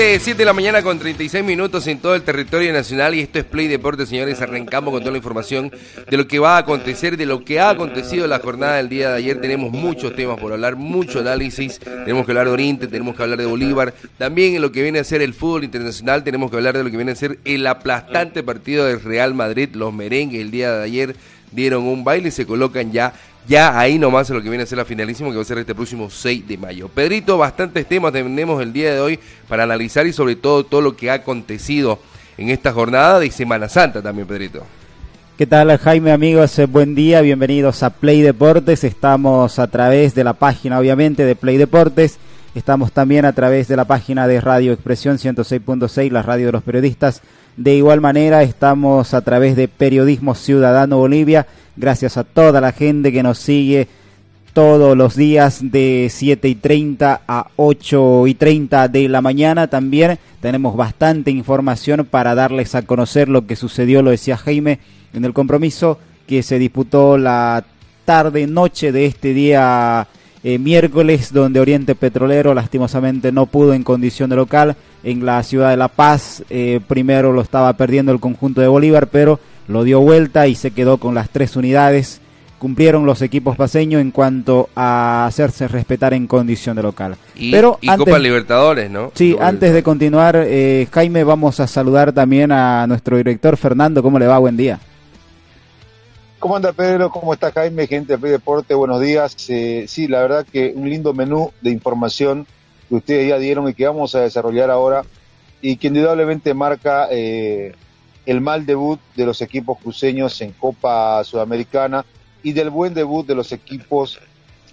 7, 7 de la mañana con 36 minutos en todo el territorio nacional y esto es Play Deportes, señores. Arrancamos con toda la información de lo que va a acontecer, de lo que ha acontecido la jornada del día de ayer. Tenemos muchos temas por hablar, mucho análisis. Tenemos que hablar de Oriente, tenemos que hablar de Bolívar. También en lo que viene a ser el fútbol internacional, tenemos que hablar de lo que viene a ser el aplastante partido del Real Madrid. Los merengues el día de ayer dieron un baile y se colocan ya ya ahí nomás es lo que viene a ser la finalísima que va a ser este próximo 6 de mayo. Pedrito, bastantes temas tenemos el día de hoy para analizar y sobre todo todo lo que ha acontecido en esta jornada de Semana Santa también, Pedrito. ¿Qué tal Jaime amigos? Eh, buen día, bienvenidos a Play Deportes. Estamos a través de la página obviamente de Play Deportes. Estamos también a través de la página de Radio Expresión 106.6, la radio de los periodistas. De igual manera estamos a través de Periodismo Ciudadano Bolivia Gracias a toda la gente que nos sigue todos los días de 7 y 30 a 8 y 30 de la mañana. También tenemos bastante información para darles a conocer lo que sucedió, lo decía Jaime, en el compromiso que se disputó la tarde, noche de este día eh, miércoles, donde Oriente Petrolero lastimosamente no pudo en condición de local en la ciudad de La Paz. Eh, primero lo estaba perdiendo el conjunto de Bolívar, pero lo dio vuelta y se quedó con las tres unidades. Cumplieron los equipos paseños en cuanto a hacerse respetar en condición de local. Y, Pero Copa Libertadores, ¿no? Sí, antes de continuar, eh, Jaime, vamos a saludar también a nuestro director Fernando. ¿Cómo le va? Buen día. ¿Cómo anda Pedro? ¿Cómo está Jaime? Gente de Deporte, buenos días. Eh, sí, la verdad que un lindo menú de información que ustedes ya dieron y que vamos a desarrollar ahora y que indudablemente marca eh, el mal debut de los equipos cruceños en Copa Sudamericana y del buen debut de los equipos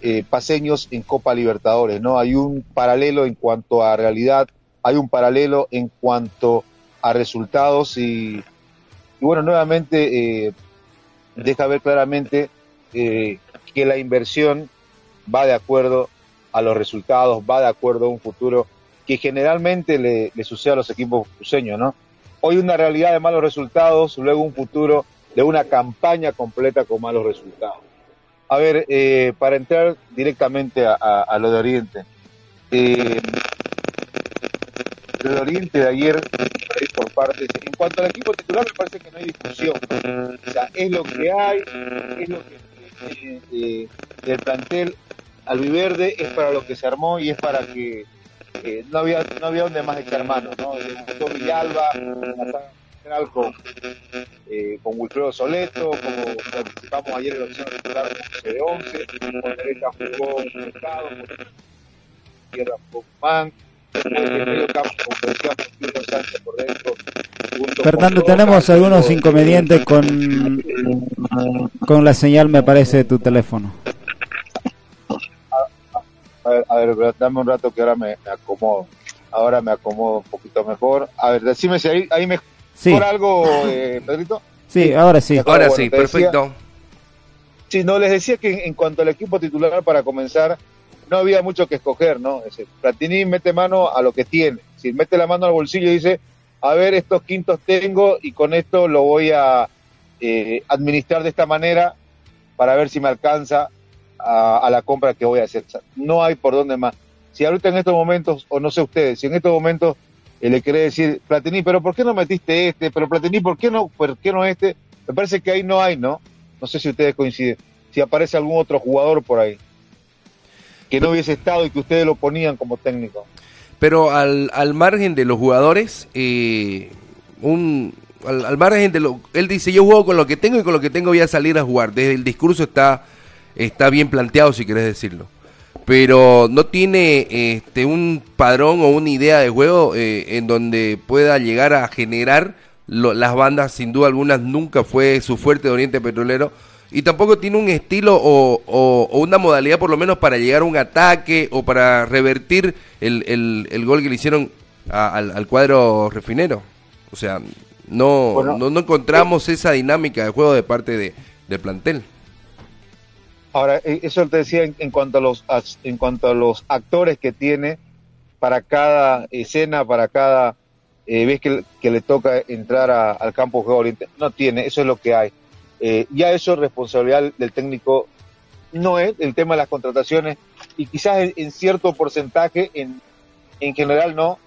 eh, paseños en Copa Libertadores, ¿no? Hay un paralelo en cuanto a realidad, hay un paralelo en cuanto a resultados y, bueno, nuevamente eh, deja ver claramente eh, que la inversión va de acuerdo a los resultados, va de acuerdo a un futuro que generalmente le, sucede a los equipos cruceños, ¿no? Hoy una realidad de malos resultados, luego un futuro de una campaña completa con malos resultados. A ver, eh, para entrar directamente a, lo de Oriente. Eh, lo de Oriente de ayer, por partes, en cuanto al equipo titular me parece que no hay discusión. O sea, es lo que hay, es lo que eh, el plantel albiverde es para lo que se armó y es para que no había no había donde más echar mano, ¿no? Villalba, con, eh, con Wilfredo Soleto, como participamos ayer en la opción titular con de 11, con derecha jugó Mercado, con izquierda jugó Man, Fernando, tenemos algunos inconvenientes con, con la señal, me parece, de tu teléfono. A ver, dame un rato que ahora me, acomodo. Ahora me acomodo un poquito mejor. A ver, decime si ahí, ahí me sí. algo, eh, Pedrito. Sí, ahora sí. Ahora sí, perfecto. sí, no, les decía que en, cuanto al equipo titular, para comenzar, no había mucho que escoger, ¿no? Platini mete mano a lo que tiene. Si mete la mano al bolsillo y dice, a ver, estos quintos tengo y con esto lo voy a eh, administrar de esta manera para ver si me alcanza a, la compra que voy a hacer. No hay por dónde más. Si ahorita en estos momentos, o no sé ustedes, si en estos momentos eh, le quiere decir, Platini, pero ¿por qué no metiste este? Pero Platini, ¿por qué no, por qué no este? Me parece que ahí no hay, ¿no? No sé si ustedes coinciden. Si aparece algún otro jugador por ahí que no hubiese estado y que ustedes lo ponían como técnico. Pero al, al margen de los jugadores, eh, un, al, margen de lo... Él dice, yo juego con lo que tengo y con lo que tengo voy a salir a jugar. Desde el discurso está, está bien planteado, si querés decirlo. Pero no tiene este, un padrón o una idea de juego eh, en donde pueda llegar a generar las bandas, sin duda algunas, nunca fue su fuerte de Oriente Petrolero y tampoco tiene un estilo o, una modalidad por lo menos para llegar a un ataque o para revertir el, el, gol que le hicieron al, cuadro refinero. O sea, no, no, encontramos esa dinámica de juego de parte de, del plantel. Ahora, e, eso te decía en, cuanto a los en cuanto a los actores que tiene para cada escena, para cada eh, vez que, le toca entrar al campo de juego. No tiene, eso es lo que hay. Eh, ya eso es responsabilidad del técnico, no es el tema de las contrataciones y quizás en, cierto porcentaje, en, en general no,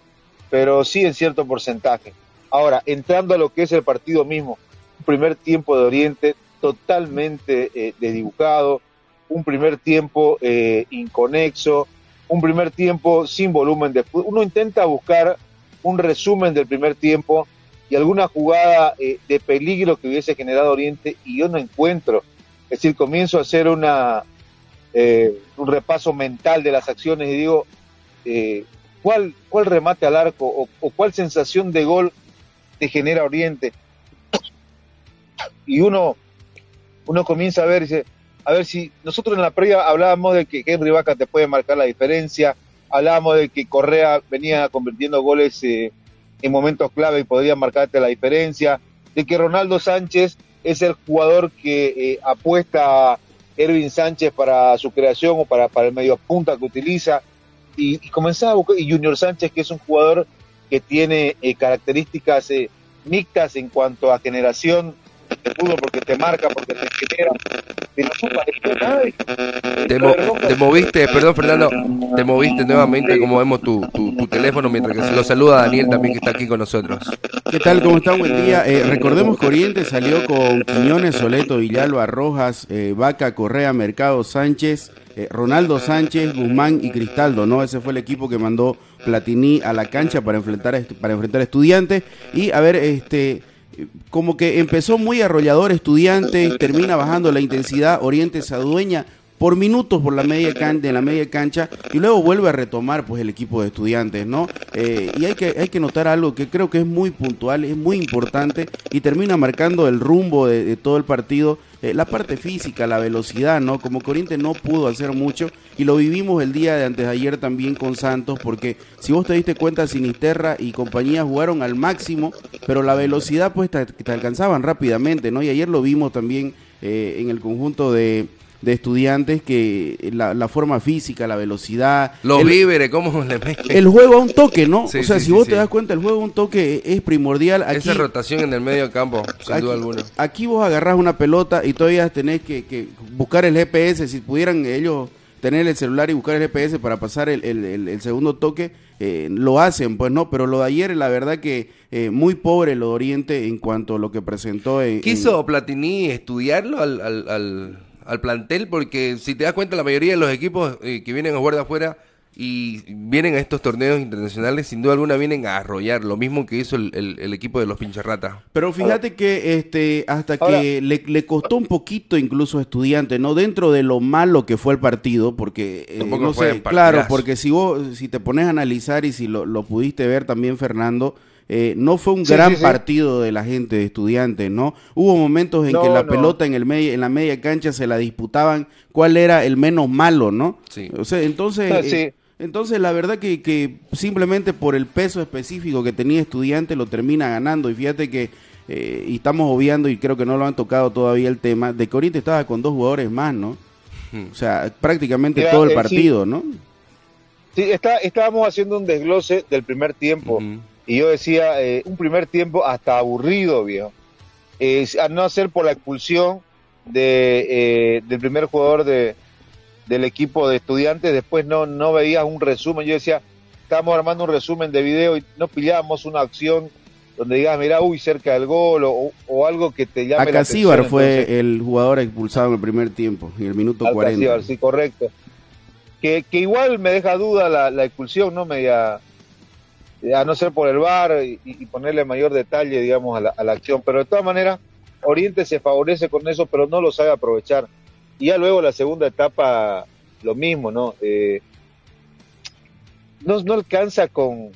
pero sí en cierto porcentaje. Ahora, entrando a lo que es el partido mismo, primer tiempo de Oriente totalmente eh, desdibujado, un primer tiempo eh, inconexo, un primer tiempo sin volumen de. Uno intenta buscar un resumen del primer tiempo y alguna jugada eh, de peligro que hubiese generado Oriente y yo no encuentro. Es decir, comienzo a hacer una, eh, un repaso mental de las acciones y digo, eh, ¿cuál, ¿cuál remate al arco o, cuál sensación de gol te genera Oriente? Y uno, uno comienza a ver, dice, a ver si nosotros en la previa hablábamos de que Henry Vaca te puede marcar la diferencia, hablábamos de que Correa venía convirtiendo goles en momentos clave y podría marcarte la diferencia, de que Ronaldo Sánchez es el jugador que eh, apuesta a Erwin Sánchez para su creación o para, para el medio punta que utiliza, y, y comenzaba a buscar, y Junior Sánchez, que es un jugador que tiene eh, características eh, mixtas en cuanto a generación de fútbol, porque te marca, porque te genera, te, moviste, perdón Fernando, te moviste nuevamente como vemos tu, tu, teléfono mientras que se lo saluda Daniel también que está aquí con nosotros. ¿Qué tal? ¿Cómo está? Buen día. Eh, recordemos que Oriente salió con Quiñones, Soleto, Villalba, Rojas, eh, Vaca, Correa, Mercado, Sánchez, eh, Ronaldo Sánchez, Guzmán y Cristaldo, ¿no? Ese fue el equipo que mandó Platini a la cancha para enfrentar para enfrentar a estudiantes. Y a ver, este como que empezó muy arrollador estudiante, termina bajando la intensidad, Oriente se adueña por minutos por la media cancha, de la media cancha y luego vuelve a retomar pues el equipo de estudiantes, ¿no? Eh, y hay que, hay que notar algo que creo que es muy puntual, es muy importante y termina marcando el rumbo de, todo el partido, eh, la parte física, la velocidad, ¿no? Como Corriente no pudo hacer mucho y lo vivimos el día de antes de ayer también con Santos porque si vos te diste cuenta Sinisterra y compañía jugaron al máximo, pero la velocidad pues te, alcanzaban rápidamente, ¿no? Y ayer lo vimos también eh, en el conjunto de de estudiantes que la, forma física, la velocidad. Los víveres, ¿cómo le El juego a un toque, ¿no? o sea, si vos te das cuenta, el juego a un toque es primordial. Aquí, Esa rotación en el medio campo, sin aquí, duda alguna. Aquí vos agarrás una pelota y todavía tenés que, buscar el GPS. Si pudieran ellos tener el celular y buscar el GPS para pasar el, segundo toque, eh, lo hacen, pues no, pero lo de ayer, la verdad que eh, muy pobre lo de Oriente en cuanto a lo que presentó. En, ¿Quiso Platini estudiarlo al al plantel, porque si te das cuenta, la mayoría de los equipos eh, que vienen a jugar de afuera y vienen a estos torneos internacionales, sin duda alguna vienen a arrollar, lo mismo que hizo el, equipo de los pincharratas. Pero fíjate que este hasta que le, costó un poquito incluso a estudiantes, no dentro de lo malo que fue el partido, porque eh, no sé, claro, porque si vos si te pones a analizar y si lo, lo pudiste ver también Fernando, eh, no fue un gran partido de la gente de estudiantes, ¿no? Hubo momentos en que la pelota en el medio, en la media cancha se la disputaban cuál era el menos malo, ¿no? Sí. O sea, entonces, ah, eh, entonces la verdad que, que, simplemente por el peso específico que tenía estudiante lo termina ganando y fíjate que eh, y estamos obviando y creo que no lo han tocado todavía el tema de que ahorita estaba con dos jugadores más, ¿no? O sea, prácticamente todo el partido, ¿no? Sí, está, estábamos haciendo un desglose del primer tiempo. Y yo decía, eh, un primer tiempo hasta aburrido, viejo. Eh, a no ser por la expulsión de, eh, del primer jugador de, del equipo de estudiantes, después no, no veías un resumen. Yo decía, estábamos armando un resumen de video y no pillábamos una acción donde digas, mira, uy, cerca del gol o, algo que te llame la atención. fue el jugador expulsado en el primer tiempo, en el minuto 40. sí, correcto. Que, que, igual me deja duda la, la expulsión, ¿no? Media, a no ser por el bar y, ponerle mayor detalle, digamos, a la, a la, acción. Pero de todas maneras, Oriente se favorece con eso, pero no lo sabe aprovechar. Y ya luego la segunda etapa, lo mismo, ¿no? Eh, no, no alcanza con,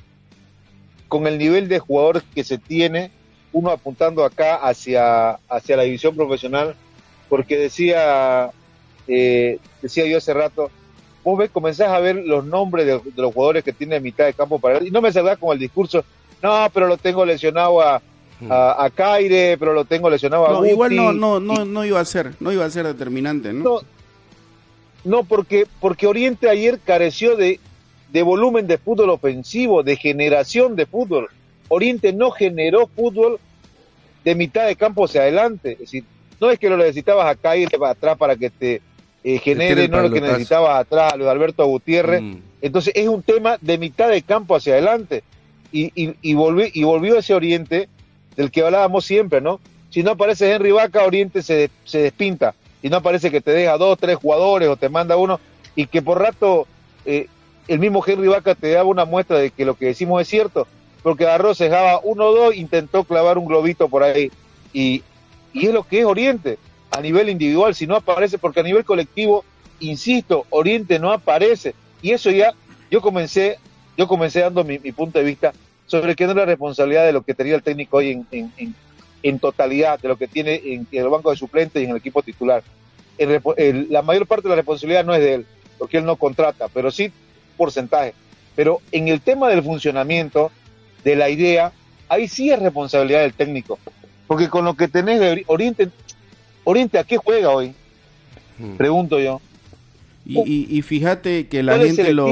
con el nivel de jugador que se tiene, uno apuntando acá hacia, hacia la división profesional, porque decía, eh, decía yo hace rato, vos ves, comenzás a ver los nombres de, los jugadores que tiene mitad de campo para y no me salga con el discurso, no, pero lo tengo lesionado a, a, Caire, pero lo tengo lesionado a no, igual no, no, no, no iba a ser, no iba a ser determinante, ¿no? No, no porque, porque Oriente ayer careció de, de volumen de fútbol ofensivo, de generación de fútbol. Oriente no generó fútbol de mitad de campo hacia adelante. Es decir, no es que lo necesitabas a Caire para atrás para que te eh, genere, no lo que necesitaba atrás, lo de Alberto Gutiérrez. Mm. Entonces es un tema de mitad de campo hacia adelante. Y, y, y, volvió, y volvió ese Oriente del que hablábamos siempre, ¿no? Si no aparece Henry Vaca, Oriente se, se despinta. Y no aparece que te deja dos, tres jugadores o te manda uno y que por rato eh, el mismo Henry Vaca te daba una muestra de que lo que decimos es cierto, porque agarró, se dejaba uno o dos, intentó clavar un globito por ahí. Y, y es lo que es Oriente a nivel individual, si no aparece, porque a nivel colectivo, insisto, Oriente no aparece. Y eso ya, yo comencé, yo comencé dando mi, punto de vista sobre que no es la responsabilidad de lo que tenía el técnico hoy en, en, en, totalidad, de lo que tiene en, el banco de suplentes y en el equipo titular. la mayor parte de la responsabilidad no es de él, porque él no contrata, pero sí porcentaje. Pero en el tema del funcionamiento, de la idea, ahí sí es responsabilidad del técnico. Porque con lo que tenés de Oriente, Oriente, ¿a qué juega hoy? Hmm. Pregunto yo. Y, fíjate que la gente lo,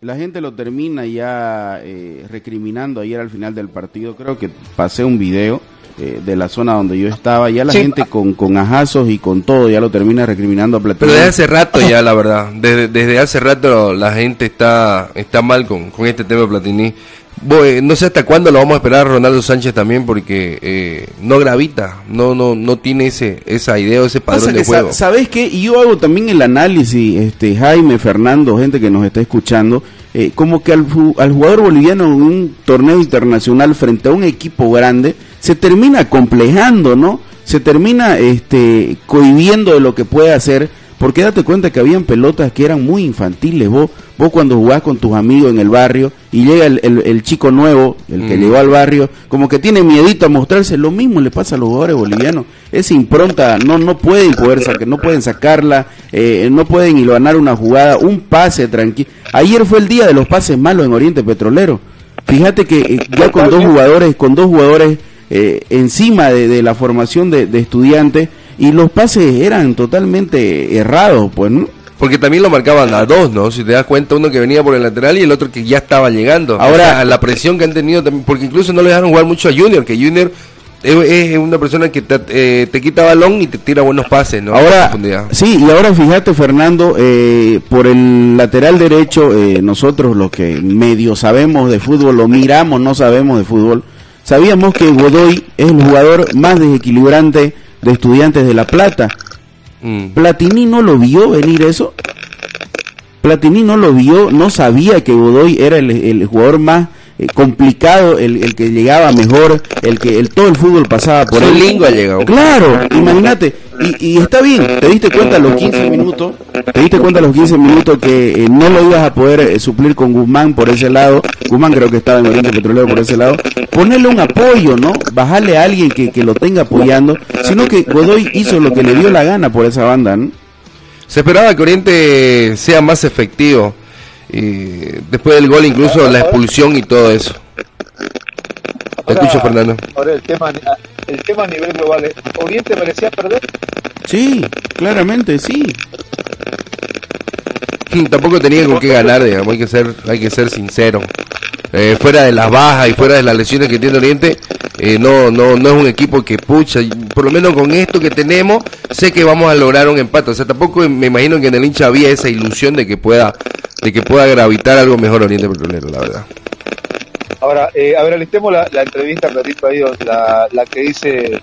la gente, lo termina ya eh, recriminando ayer al final del partido. Creo que pasé un video eh, de la zona donde yo estaba. Ya la gente con, con ajazos y con todo ya lo termina recriminando a Platini. Pero desde hace rato ya, la verdad. Desde, desde hace rato la gente está, está mal con, con este tema de Platini. Eh, no sé hasta cuándo lo vamos a esperar Ronaldo Sánchez también porque eh, no gravita, no no no tiene ese esa idea o ese padrón de juego. ¿Sabes qué? Y yo hago también el análisis, este Jaime, Fernando, gente que nos está escuchando, eh, como que al, al jugador boliviano en un torneo internacional frente a un equipo grande se termina complejando, ¿no? Se termina este cohibiendo de lo que puede hacer porque date cuenta que habían pelotas que eran muy infantiles. Vos, vos cuando jugás con tus amigos en el barrio y llega el, el, chico nuevo, el que mm. llegó al barrio, como que tiene miedito a mostrarse, lo mismo le pasa a los jugadores bolivianos. Esa impronta no, no pueden poder sacar, no pueden sacarla, eh, no pueden iluminar una jugada, un pase tranquilo. Ayer fue el día de los pases malos en Oriente Petrolero. Fíjate que eh, ya con dos jugadores, con dos jugadores eh, encima de, de, la formación de, de estudiantes, y los pases eran totalmente errados, pues, ¿no? Porque también lo marcaban a dos, ¿no? Si te das cuenta, uno que venía por el lateral y el otro que ya estaba llegando. Ahora, la presión que han tenido también, porque incluso no le dejaron jugar mucho a Junior, que Junior es, una persona que te, eh, te, quita balón y te tira buenos pases, ¿no? Ahora, sí, y ahora fíjate, Fernando, eh, por el lateral derecho, eh, nosotros los que medio sabemos de fútbol, lo miramos, no sabemos de fútbol, sabíamos que Godoy es el jugador más desequilibrante de Estudiantes de La Plata. Mm. Platini no lo vio venir eso. Platini no lo vio, no sabía que Godoy era el, jugador más eh, complicado, el, que llegaba mejor, el que el, todo el fútbol pasaba por él. Lingo ha llegado. Claro, imagínate. Y, y, está bien, te diste cuenta a los 15 minutos, te diste cuenta a los 15 minutos que eh, no lo ibas a poder eh, suplir con Guzmán por ese lado. Guzmán creo que estaba en Oriente Petrolero por ese lado. Ponerle un apoyo, ¿no? Bajarle a alguien que, que lo tenga apoyando, sino que Godoy hizo lo que le dio la gana por esa banda, ¿no? Se esperaba que Oriente sea más efectivo. Y después del gol, incluso la expulsión y todo eso. Te escucho, Fernando. Ahora, el tema, el tema a nivel global, ¿Oriente merecía perder? Sí, claramente, sí. Tampoco tenía con qué ganar, digamos, hay que ser, hay que ser sincero. Eh, fuera de las bajas y fuera de las lesiones que tiene Oriente, eh, no, no, no es un equipo que pucha, por lo menos con esto que tenemos, sé que vamos a lograr un empate. O sea, tampoco me imagino que en el hincha había esa ilusión de que pueda, de que pueda gravitar algo mejor Oriente Petrolero, la verdad. Ahora, eh, a ver, alistemos la, entrevista ha traído, la, la que dice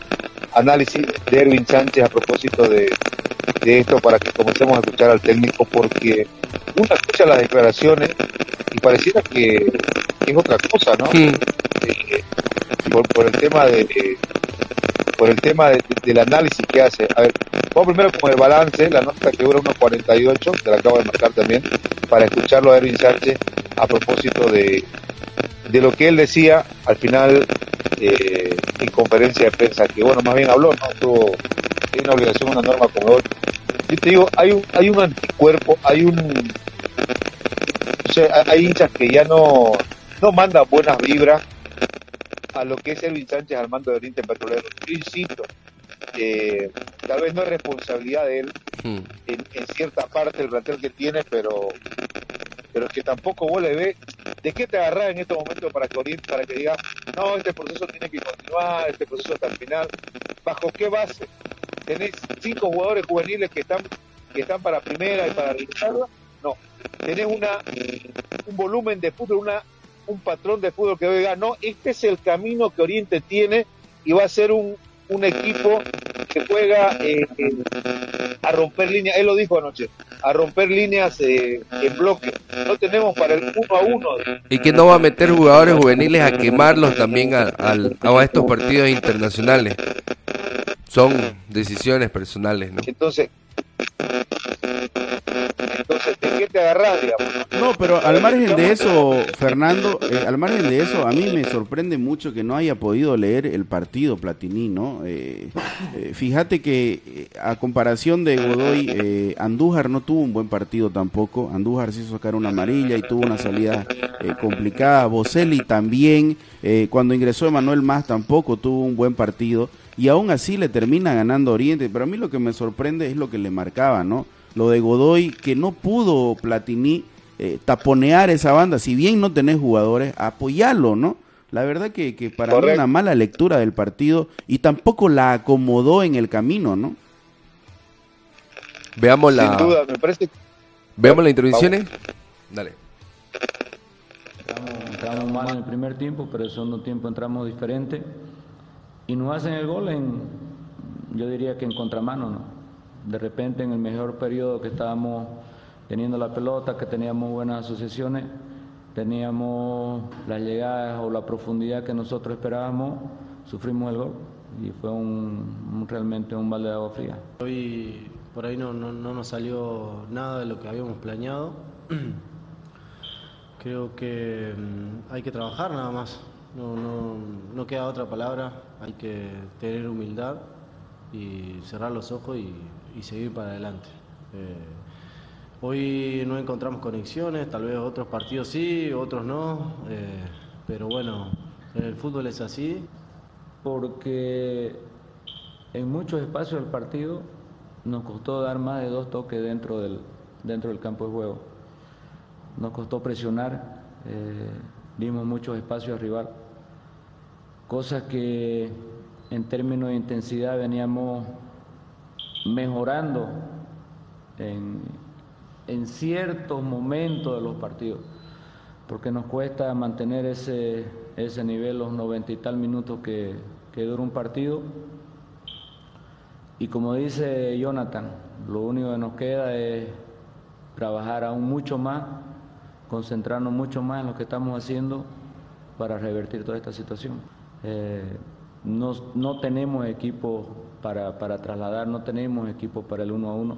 análisis de Erwin Sánchez a propósito de, de esto para que comencemos a escuchar al técnico porque uno escucha las declaraciones y pareciera que, que es otra cosa, ¿no? Sí. Eh, por, por el tema de, por el tema de- del análisis que hace. A ver, vamos primero con el balance, la nota que dura 1.48, te la acabo de marcar también, para escucharlo a Erwin Sánchez a propósito de, de lo que él decía al final eh, en conferencia de prensa, que bueno, más bien habló, ¿no? Tuvo, tiene una obligación, una norma como hoy. Yo te digo, hay un, hay un anticuerpo, hay un... O sea, hay- hay hinchas que ya no, no mandan buenas vibras a lo que es Elvin Sánchez al mando del Oriente Petrolero. Yo insisto, eh, tal vez no es responsabilidad de él Mm. en, en cierta parte del plantel que tiene, pero pero es que tampoco vos le ves de qué te agarrás en estos momentos para que Oriente, para que digas, no, este proceso tiene que continuar, este proceso hasta el final. ¿Bajo qué base? ¿Tenés cinco jugadores juveniles que están que están para primera y para reserva? No. Tenés una un volumen de fútbol, una un patrón de fútbol que diga, no, este es el camino que Oriente tiene y va a ser un, un equipo que juega eh, eh, a romper líneas, él lo dijo anoche, a romper líneas eh, en bloque. No tenemos para el uno a uno. Y que no va a meter jugadores juveniles a quemarlos también a, al- a estos partidos internacionales. Son decisiones personales, ¿no? Entonces, entonces ¿de qué te agarrás, digamos? No, pero al margen de eso, Fernando, eh, al margen de eso, a mí me sorprende mucho que no haya podido leer el partido Platini, ¿no? Eh, eh, fíjate que eh, a comparación de Godoy, eh, Andújar no tuvo un buen partido tampoco. Andújar se hizo sacar una amarilla y tuvo una salida eh, complicada. Boselli también, eh, cuando ingresó Emanuel Más tampoco tuvo un buen partido. Y aún así le termina ganando Oriente. Pero a mí lo que me sorprende es lo que le marcaba, ¿no? Lo de Godoy, que no pudo Platini eh, taponear esa banda. Si bien no tenés jugadores, apoyarlo, ¿no? La verdad que, que para mí Correcto. una mala lectura del partido y tampoco la acomodó en el camino, ¿no? Veamos Sin la, duda, me parece veamos las intervenciones. Dale. Entramos, entramos mal en el primer tiempo, pero el segundo tiempo entramos diferente y nos hacen el gol en, yo diría que en contramano, ¿no? De repente en el mejor periodo que estábamos teniendo la pelota, que teníamos buenas asociaciones, teníamos las llegadas o la profundidad que nosotros esperábamos, sufrimos el gol y fue un, un- realmente un balde de agua fría. Hoy por ahí no, no, no nos salió nada de lo que habíamos planeado. Creo que mm, hay que trabajar nada más. No, no, no queda otra palabra. Hay que tener humildad y cerrar los ojos y, seguir para adelante. Eh, hoy no encontramos conexiones, tal vez otros partidos sí, otros no. eh, pero bueno, el fútbol es así. porque en muchos espacios del partido nos costó dar más de dos toques dentro del, dentro del campo de juego. Nos costó presionar, eh, dimos muchos espacios al rival, cosas que en términos de intensidad veníamos mejorando en, ciertos momentos de los partidos, porque nos cuesta mantener ese, ese nivel los noventa y tal minutos que, que dura un partido. Y como dice Jonathan, lo único que nos queda es trabajar aún mucho más, concentrarnos mucho más en lo que estamos haciendo para revertir toda esta situación. Eh, no, no tenemos equipo para, para trasladar, no tenemos equipo para el uno a uno,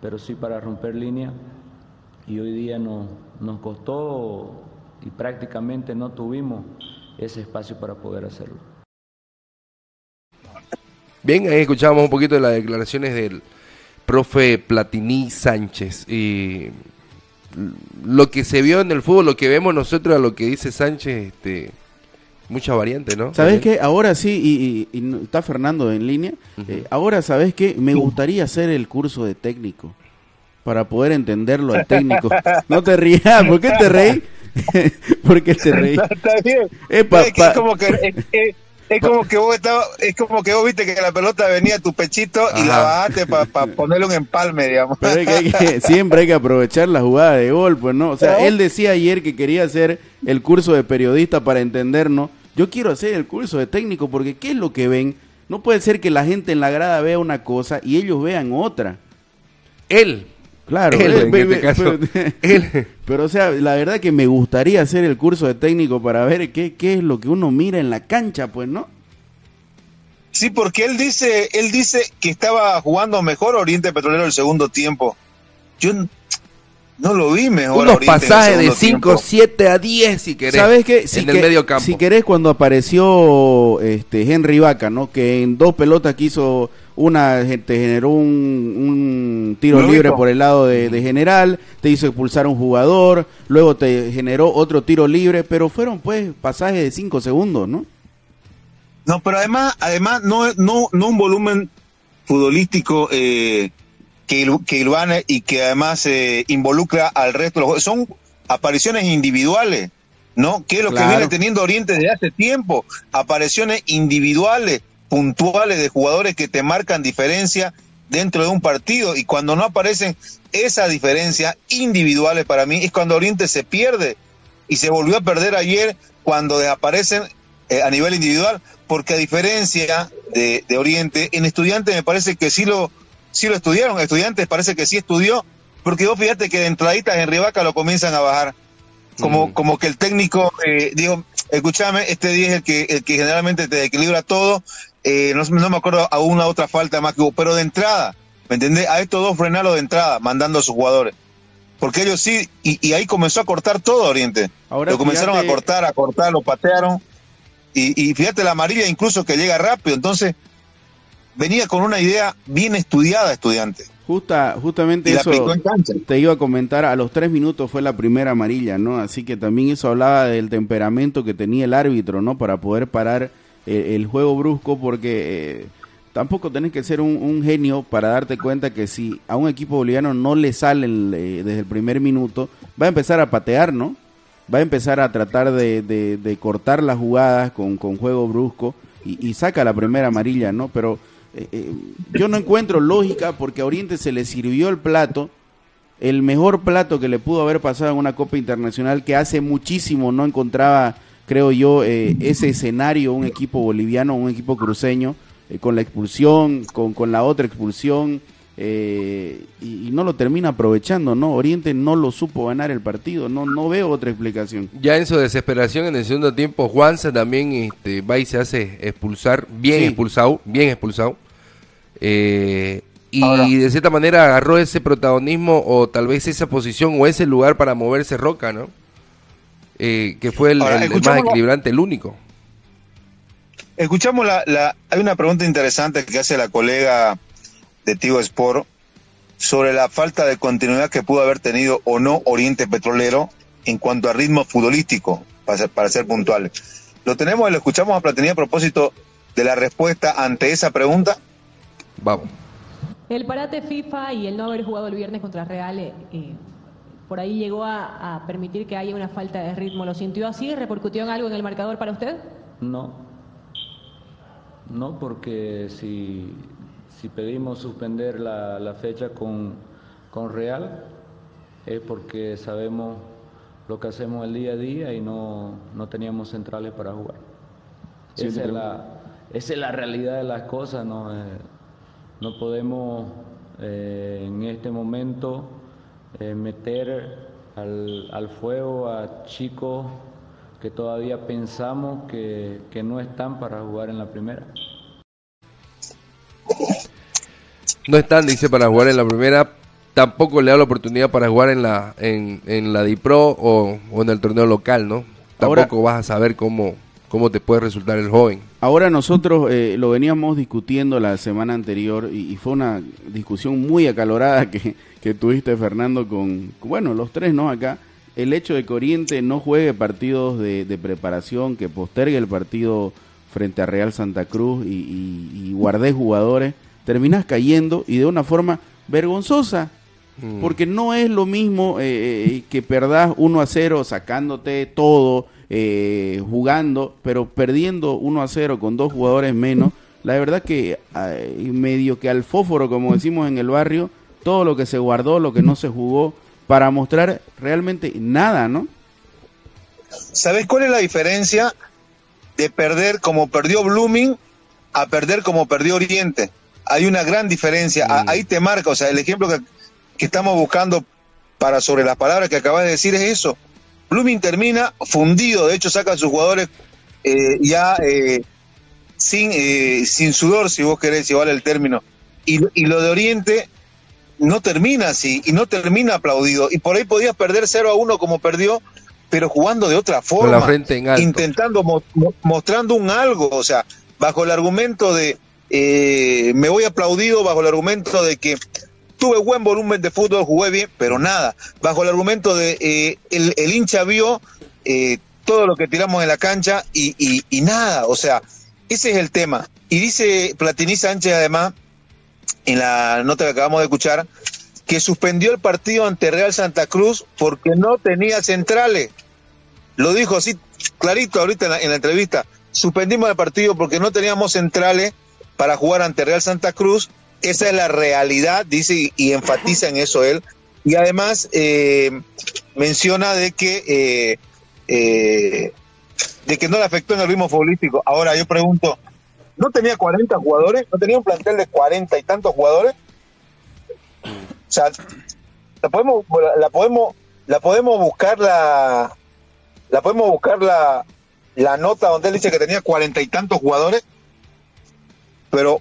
pero sí para romper línea y hoy día nos, nos costó y prácticamente no tuvimos ese espacio para poder hacerlo. Bien, ahí escuchábamos un poquito de las declaraciones del profe Platini Sánchez. Y lo que se vio en el fútbol, lo que vemos nosotros a lo que dice Sánchez, este, mucha variante, ¿no? ¿Sabes qué? Ahora sí, y, y- y no- está Fernando en línea. eh, ahora, ¿sabes qué? Me gustaría hacer el curso de técnico para poder entenderlo al técnico. No te rías, ¿por qué te reí? ¿Por qué te reí? Está bien. Eh, pa- Es que pa- como que, es que Es como que vos estaba, es como que vos viste que la pelota venía a tu pechito y la bajaste para ponerle un empalme, digamos. Pero es que, hay que- siempre hay que aprovechar la jugada de gol, pues no. O sea, ¿No? él decía ayer que quería hacer el curso de periodista para entendernos. Yo quiero hacer el curso de técnico porque ¿qué es lo que ven? No puede ser que la gente en la grada vea una cosa y ellos vean otra. Él. Claro, Él, en este caso. Pero, Él. pero, o sea, la verdad que me gustaría hacer el curso de técnico para ver qué, qué es lo que uno mira en la cancha, pues, ¿no? Sí, porque él dice, él dice que estaba jugando mejor Oriente Petrolero el segundo tiempo. Yo no lo vi mejor. Unos Oriente en el pasajes de segundo 5, tiempo. 7 a 10, si querés. ¿Sabes qué? Si en el medio campo. Si querés, cuando apareció este Henry Vaca, ¿no? Que en dos pelotas quiso, una eh, te generó un, un tiro libre por el lado de, de general, te hizo expulsar a un jugador, luego te generó otro tiro libre, pero fueron pues pasajes de cinco segundos, ¿no? No, pero además, además no, no, no un volumen futbolístico eh, que, que y que además eh, involucra al resto de los juegos. Son apariciones individuales, ¿no? Que es lo Claro. que viene teniendo Oriente desde hace tiempo. Apariciones individuales, puntuales de jugadores que te marcan diferencia dentro de un partido. Y cuando no aparecen esas diferencias individuales para mí es cuando Oriente se pierde. Y se volvió a perder ayer cuando desaparecen eh, a nivel individual, porque a diferencia de, de Oriente, en estudiantes me parece que sí lo, sí lo estudiaron, estudiantes parece que sí estudió, porque vos fíjate que de entraditas en Rivaca lo comienzan a bajar, como, Mm. como que el técnico eh, dijo, escúchame, este día es el que, el que generalmente te equilibra todo, eh, no, no me acuerdo a una otra falta más que hubo, pero de entrada, ¿me entendés? A estos dos frenalos de entrada, mandando a sus jugadores. Porque ellos sí, y, y ahí comenzó a cortar todo Oriente. Ahora lo comenzaron fíjate- a cortar, a cortar, lo patearon. Y, y fíjate la amarilla incluso que llega rápido. Entonces, venía con una idea bien estudiada, estudiante. Justa, justamente Y eso te iba a comentar, a los tres minutos fue la primera amarilla, ¿no? Así que también eso hablaba del temperamento que tenía el árbitro, ¿no? Para poder parar el juego brusco, porque eh, tampoco tenés que ser un, genio para darte cuenta que si a un equipo boliviano no le salen eh, desde el primer minuto, va a empezar a patear, ¿no? Va a empezar a tratar de, de- cortar las jugadas con, con juego brusco y, saca la primera amarilla, ¿no? Pero eh, eh, yo no encuentro lógica porque a Oriente se le sirvió el plato, el mejor plato que le pudo haber pasado en una Copa Internacional que hace muchísimo no encontraba, creo yo, eh, ese escenario, un equipo boliviano, un equipo cruceño, eh, con la expulsión, con, con la otra expulsión, eh, y, y no lo termina aprovechando, ¿no? Oriente no lo supo ganar el partido, no, no veo otra explicación. Ya en su desesperación en el segundo tiempo, Juanza también este, va y se hace expulsar, bien Sí. expulsado, bien expulsado. Eh, y Ahora- de cierta manera agarró ese protagonismo o tal vez esa posición o ese lugar para moverse Roca, ¿no? Eh, que fue el, Ahora, el- el más equilibrante, el único. Escuchamos la, la, hay una pregunta interesante que hace la colega de Tigo Sport sobre la falta de continuidad que pudo haber tenido o no Oriente Petrolero en cuanto a ritmo futbolístico, para ser, para ser puntuales. Lo tenemos y lo escuchamos a Platini a propósito de la respuesta ante esa pregunta. Vamos. El parate FIFA y el no haber jugado el viernes contra Real, eh, eh, por ahí llegó a, a permitir que haya una falta de ritmo. ¿Lo sintió así? ¿Repercutió en algo en el marcador para usted? No. No, porque si, si pedimos suspender la, la fecha con, con Real es porque sabemos lo que hacemos el día a día y no, no teníamos centrales para jugar. esa, es la, esa es la realidad de las cosas, ¿no? Eh, no podemos eh, en este momento eh, meter al, al fuego a chicos que todavía pensamos que, que no están para jugar en la primera. No están, dice, para jugar en la primera. Tampoco le da la oportunidad para jugar en la en, en la DIPRO o, o en el torneo local, ¿no? Ahora- Tampoco vas a saber cómo, cómo te puede resultar el joven. Ahora nosotros eh, lo veníamos discutiendo la semana anterior y, y fue una discusión muy acalorada que, que tuviste, Fernando, con, bueno, los tres, ¿no? Acá, el hecho de que Oriente no juegue partidos de, de preparación, que postergue el partido frente a Real Santa Cruz y, y, y guardé jugadores, terminas cayendo y de una forma vergonzosa. Porque no es lo mismo eh, eh, que perdás 1 a 0 sacándote todo, eh, jugando, pero perdiendo 1 a 0 con dos jugadores menos. La verdad que medio que al fósforo, como decimos en el barrio, todo lo que se guardó, lo que no se jugó, para mostrar realmente nada, ¿no? ¿Sabes cuál es la diferencia de perder como perdió Blooming a perder como perdió Oriente? Hay una gran diferencia. Mm. Ahí te marca, o sea, el ejemplo que, que estamos buscando para sobre las palabras que acabas de decir es eso. Blooming termina fundido, de hecho saca a sus jugadores eh, ya eh, sin, eh, sin sudor, si vos querés, si vale el término. Y, y, lo de Oriente no termina así, y no termina aplaudido. Y por ahí podías perder 0 a 1 como perdió, pero jugando de otra forma, intentando, mostrando un algo, o sea, bajo el argumento de me voy aplaudido, bajo el argumento de que tuve buen volumen de fútbol, jugué bien, pero nada. Bajo el argumento de eh, el, hincha vio eh, todo lo que tiramos en la cancha y, y, nada. O sea, ese es el tema. Y dice Platini Sánchez además, en la nota que acabamos de escuchar, que suspendió el partido ante Real Santa Cruz porque no tenía centrales. Lo dijo así clarito ahorita en la, en la entrevista. Suspendimos el partido porque no teníamos centrales para jugar ante Real Santa Cruz esa es la realidad, dice y, enfatiza en eso él. Y además eh, menciona de que eh, eh, de que no le afectó en el ritmo futbolístico. Ahora yo pregunto, ¿no tenía 40 jugadores? ¿No tenía un plantel de 40 y tantos jugadores? O sea, la podemos, la podemos, la podemos buscar la, la podemos buscar la, la nota donde él dice que tenía cuarenta y tantos jugadores, pero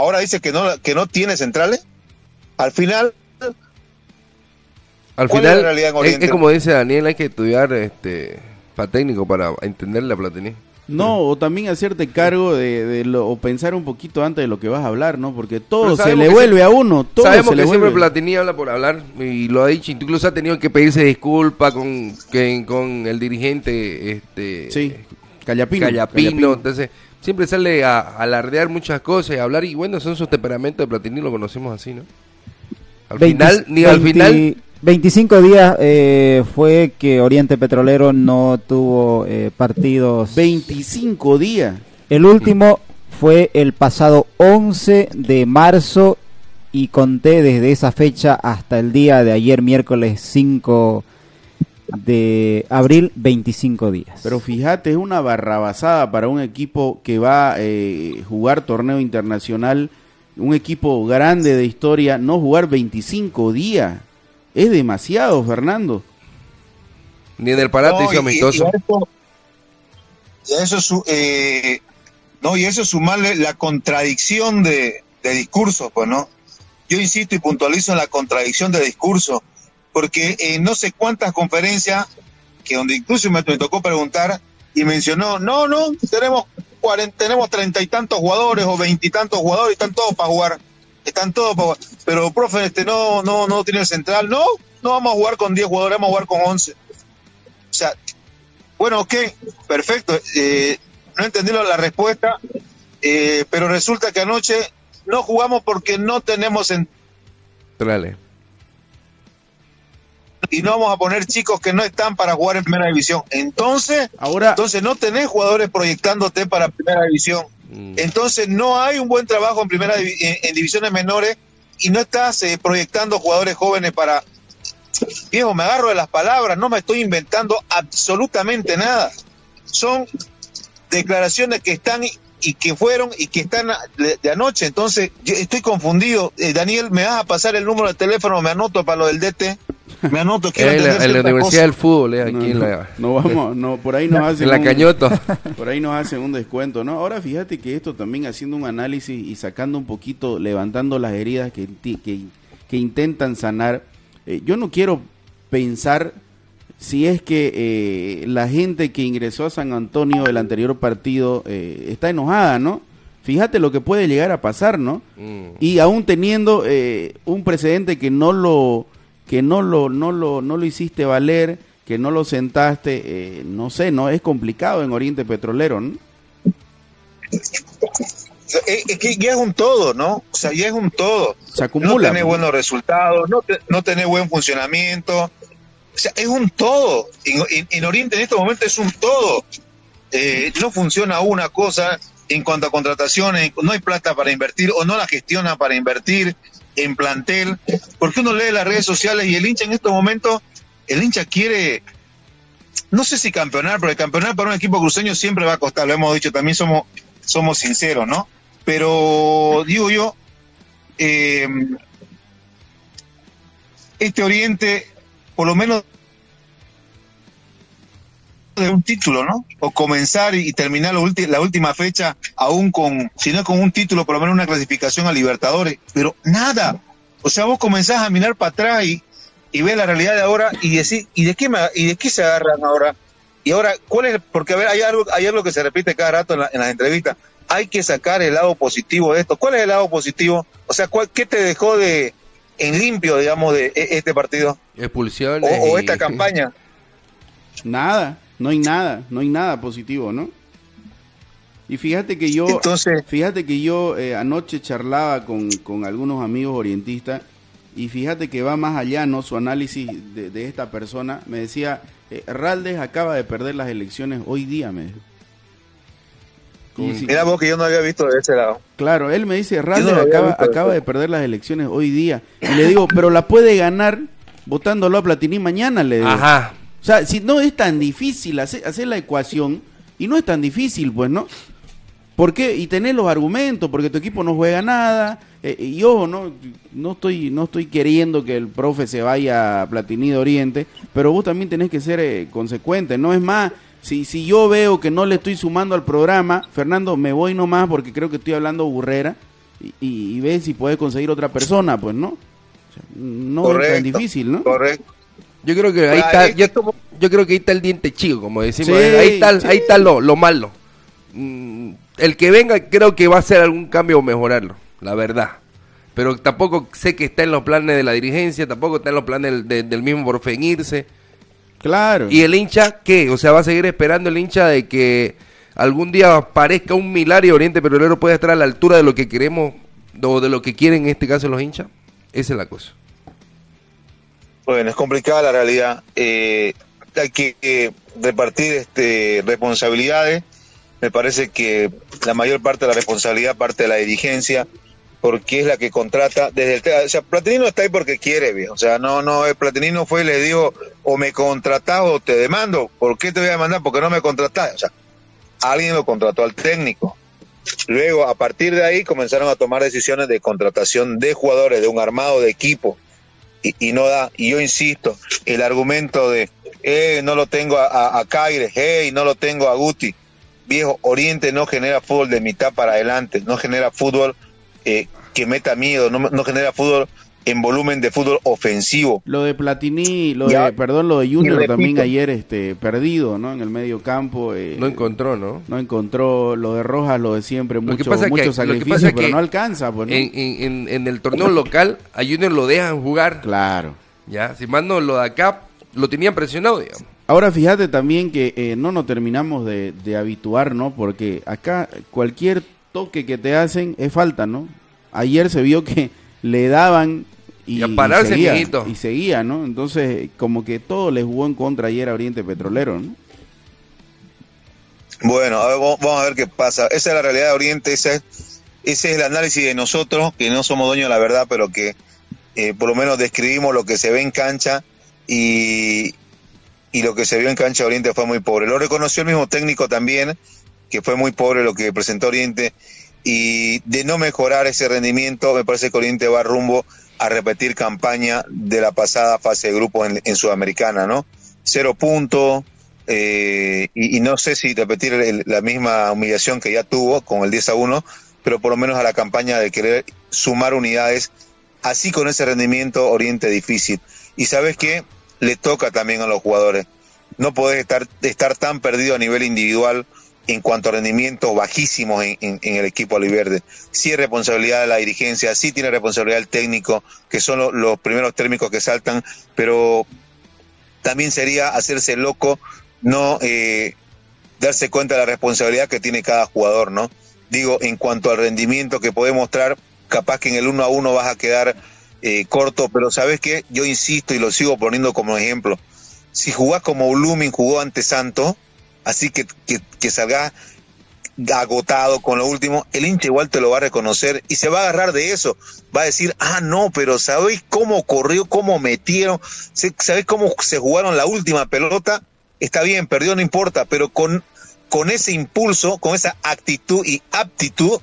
ahora dice que no, que no tiene centrales. Al final, al final es, como dice Daniel, hay que estudiar este para técnico para entender la platinía. No, o también hacerte cargo de, lo, o pensar un poquito antes de lo que vas a hablar, ¿no? Porque todo se le vuelve a uno. Todo sabemos que siempre Platini habla por hablar y lo ha dicho. Incluso ha tenido que pedirse disculpas con, con el dirigente, este, sí, Callapino. Callapino. Entonces, siempre sale a, alardear muchas cosas y a hablar y bueno, son sus temperamentos de Platini, lo conocemos así, ¿no? Al final, ni al final... 25 días eh, fue que Oriente Petrolero no tuvo eh, partidos. 25 días. El último fue el pasado 11 de marzo y conté desde esa fecha hasta el día de ayer, miércoles 5 de abril 25 días. Pero fíjate, es una barrabasada para un equipo que va a eh, jugar torneo internacional, un equipo grande de historia, no jugar 25 días. Es demasiado, Fernando. Ni en el Parate no, amistoso. Y, eso, eh, no, y eso sumarle la contradicción de, de discurso, pues, ¿no? Yo insisto y puntualizo en la contradicción de discurso porque en no sé cuántas conferencias, que donde incluso me, tocó preguntar, y mencionó, no, no, tenemos tenemos treinta y tantos jugadores o veintitantos jugadores están todos para jugar. Están todos para jugar. Pero, profe, este no, no, no tiene el central. No, no vamos a jugar con diez jugadores, vamos a jugar con once. O sea, bueno, ok, perfecto. Eh, no entendí la respuesta, eh, pero resulta que anoche no jugamos porque no tenemos centrales y no vamos a poner chicos que no están para jugar en primera división. Entonces, Ahora, entonces no tenés jugadores proyectándote para primera división. Mm. Entonces no hay un buen trabajo en primera en, divisiones menores y no estás eh, proyectando jugadores jóvenes para viejo, me agarro de las palabras, no me estoy inventando absolutamente nada. Son declaraciones que están y que fueron y que están de, anoche. Entonces, yo estoy confundido. Eh, Daniel, ¿me vas a pasar el número de teléfono? Me anoto para lo del DT. Me anoto, quiero en, la, en la Universidad del Fútbol, eh, aquí no, en la... No vamos, no, por ahí nos hacen... En la Cañoto. Por ahí nos hacen un descuento, ¿no? Ahora fíjate que esto también haciendo un análisis y sacando un poquito, levantando las heridas que, que, que intentan sanar, eh, yo no quiero pensar si es que eh, la gente que ingresó a San Antonio el anterior partido eh, está enojada, ¿no? Fíjate lo que puede llegar a pasar, ¿no? Mm. Y aún teniendo eh, un precedente que no lo que no lo no lo no lo hiciste valer, que no lo sentaste, no sé, no es complicado en Oriente Petrolero, ¿no? Es que ya es un todo, ¿no? O sea, ya es un todo. Se acumula. No tenés buenos resultados, no, no tenés buen funcionamiento, sea, es un todo. En, en Oriente en este momento es un todo. Eh, no funciona una cosa en cuanto a contrataciones, no hay plata para invertir o no la gestiona para invertir en plantel, porque uno lee las redes sociales y el hincha en estos momentos, el hincha quiere, no sé si campeonar, pero el campeonar para un equipo cruceño siempre va a costar, lo hemos dicho, también somos, somos sinceros, ¿no? Pero digo yo, eh, este Oriente, por lo menos de un título, ¿no? O comenzar y terminar la, última fecha aún con, si no con un título, por lo menos una clasificación a Libertadores, pero nada. O sea, vos comenzás a mirar para atrás y, y ves la realidad de ahora y decís, ¿y de qué me, y de qué se agarran ahora? Y ahora, ¿cuál es? Porque a ver, hay algo, hay algo que se repite cada rato en, la, en las entrevistas. Hay que sacar el lado positivo de esto. ¿Cuál es el lado positivo? O sea, ¿cuál, ¿qué te dejó de en limpio, digamos, de e, este partido? Expulsión. O, o esta campaña. Nada no hay nada, no hay nada positivo, ¿no? Y fíjate que yo, Entonces, fíjate que yo eh, anoche charlaba con, con, algunos amigos orientistas y fíjate que va más allá, ¿no? Su análisis de, de esta persona me decía, eh, Raldes acaba de perder las elecciones hoy día, me dijo. Mira vos que yo no había visto de ese lado. Claro, él me dice, Raldes no acaba, acaba de perder las elecciones hoy día. Y le digo, pero la puede ganar votándolo a Platini mañana, le digo. Ajá. O sea, si no es tan difícil hacer, hacer la ecuación, y no es tan difícil, pues, ¿no? ¿Por qué? Y tener los argumentos, porque tu equipo no juega nada. Eh, y yo no, no, estoy, no estoy queriendo que el profe se vaya a Platini de Oriente, pero vos también tenés que ser eh, consecuente. No es más, si, si yo veo que no le estoy sumando al programa, Fernando, me voy nomás porque creo que estoy hablando burrera y, y, ve si puedes conseguir otra persona, pues, ¿no? O sea, no es tan difícil, ¿no? Correcto. Yo creo que ahí está, yo, yo, creo que ahí está el diente chico, como decimos. ahí está, ahí está lo, lo malo. Mm, el que venga creo que va a hacer algún cambio o mejorarlo, la verdad. Pero tampoco sé que está en los planes de la dirigencia, tampoco está en los planes del, del, mismo Borfen irse. Claro. ¿Y el hincha qué? O sea, va a seguir esperando el hincha de que algún día parezca un Milario Oriente Petrolero pueda estar a la altura de lo que queremos o de lo que quieren en este caso los hinchas. Esa es la cosa. Bueno, es complicada la realidad. Eh, hay que eh, repartir este, responsabilidades. Me parece que la mayor parte de la responsabilidad parte de la dirigencia, porque es la que contrata desde el. O sea, Platinino está ahí porque quiere, bien. O sea, no, no, el Platinino fue y le dijo, o me contratás o te demando. ¿Por qué te voy a demandar? Porque no me contratás. O sea, alguien lo contrató al técnico. Luego, a partir de ahí, comenzaron a tomar decisiones de contratación de jugadores, de un armado de equipo y, no da. Y yo insisto, el argumento de, eh, no lo tengo a, a, Caire, hey, no lo tengo a Guti. Viejo, Oriente no genera fútbol de mitad para adelante, no genera fútbol eh, que meta miedo, no, no genera fútbol en volumen de fútbol ofensivo. Lo de Platini, lo de, perdón, lo de Junior también ayer este perdido, ¿no? En el medio campo. Eh, no encontró, ¿no? No encontró. Lo de Rojas, lo de siempre, mucho, mucho sacrificio, pero no alcanza. Pues, En, en, en, el torneo local a Junior lo dejan jugar. Claro. Ya, si más no, lo de acá lo tenían presionado, digamos. Ahora fíjate también que eh, no nos terminamos de, de habituar, ¿no? Porque acá cualquier toque que te hacen es falta, ¿no? Ayer se vio que le daban y, y, a seguía, y seguía, ¿no? Entonces, como que todo le jugó en contra ayer a Oriente Petrolero, ¿no? Bueno, a ver, vamos a ver qué pasa. Esa es la realidad de Oriente, ese es, ese es el análisis de nosotros, que no somos dueños de la verdad, pero que eh, por lo menos describimos lo que se ve en cancha y, y lo que se vio en cancha Oriente fue muy pobre. Lo reconoció el mismo técnico también, que fue muy pobre lo que presentó Oriente y de no mejorar ese rendimiento, me parece que Oriente va rumbo a repetir campaña de la pasada fase de grupo en, Sudamericana, ¿no? Cero puntos, eh, y, y, no sé si repetir el, la misma humillación que ya tuvo con el 10 a 1, pero por lo menos a la campaña de querer sumar unidades, así con ese rendimiento Oriente difícil. Y sabes qué, le toca también a los jugadores. No podés estar, estar tan perdido a nivel individual en cuanto a rendimiento bajísimo en, el equipo aliverde. Sí es responsabilidad de la dirigencia, sí tiene responsabilidad el técnico, que son lo, los primeros térmicos que saltan, pero también sería hacerse loco no eh, darse cuenta de la responsabilidad que tiene cada jugador, ¿no? Digo, en cuanto al rendimiento que puede mostrar, capaz que en el uno a uno vas a quedar eh, corto, pero ¿sabes qué? Yo insisto y lo sigo poniendo como ejemplo. si jugás como Blooming jugó ante Santo, así que, que, que salga agotado con lo último, el hincha igual te lo va a reconocer y se va a agarrar de eso. Va a decir, ah, no, pero ¿sabéis cómo corrió, cómo metieron? ¿Sabéis cómo se jugaron la última pelota? Está bien, perdió, no importa, pero con, con ese impulso, con esa actitud y aptitud,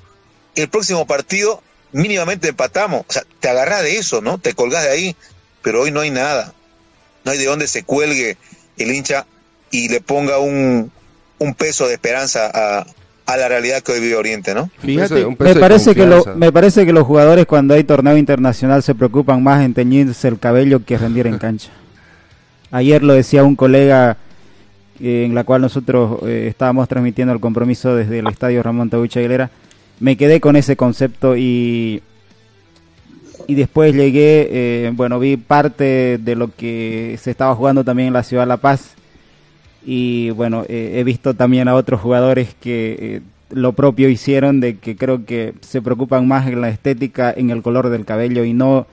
el próximo partido mínimamente empatamos. O sea, te agarras de eso, ¿no? Te colgás de ahí, pero hoy no hay nada. No hay de dónde se cuelgue el hincha y le ponga un, un peso de esperanza a, a la realidad que hoy vive Oriente, ¿no? Fíjate, me parece que lo, me parece que los jugadores cuando hay torneo internacional se preocupan más en teñirse el cabello que rendir en cancha. Ayer lo decía un colega eh, en la cual nosotros eh, estábamos transmitiendo el compromiso desde el estadio Ramón Tawich Aguilera. Me quedé con ese concepto y y después llegué, eh, bueno, vi parte de lo que se estaba jugando también en la ciudad de La Paz y bueno, eh, he visto también a otros jugadores que eh, lo propio hicieron, de que creo que se preocupan más en la estética, en el color del cabello y no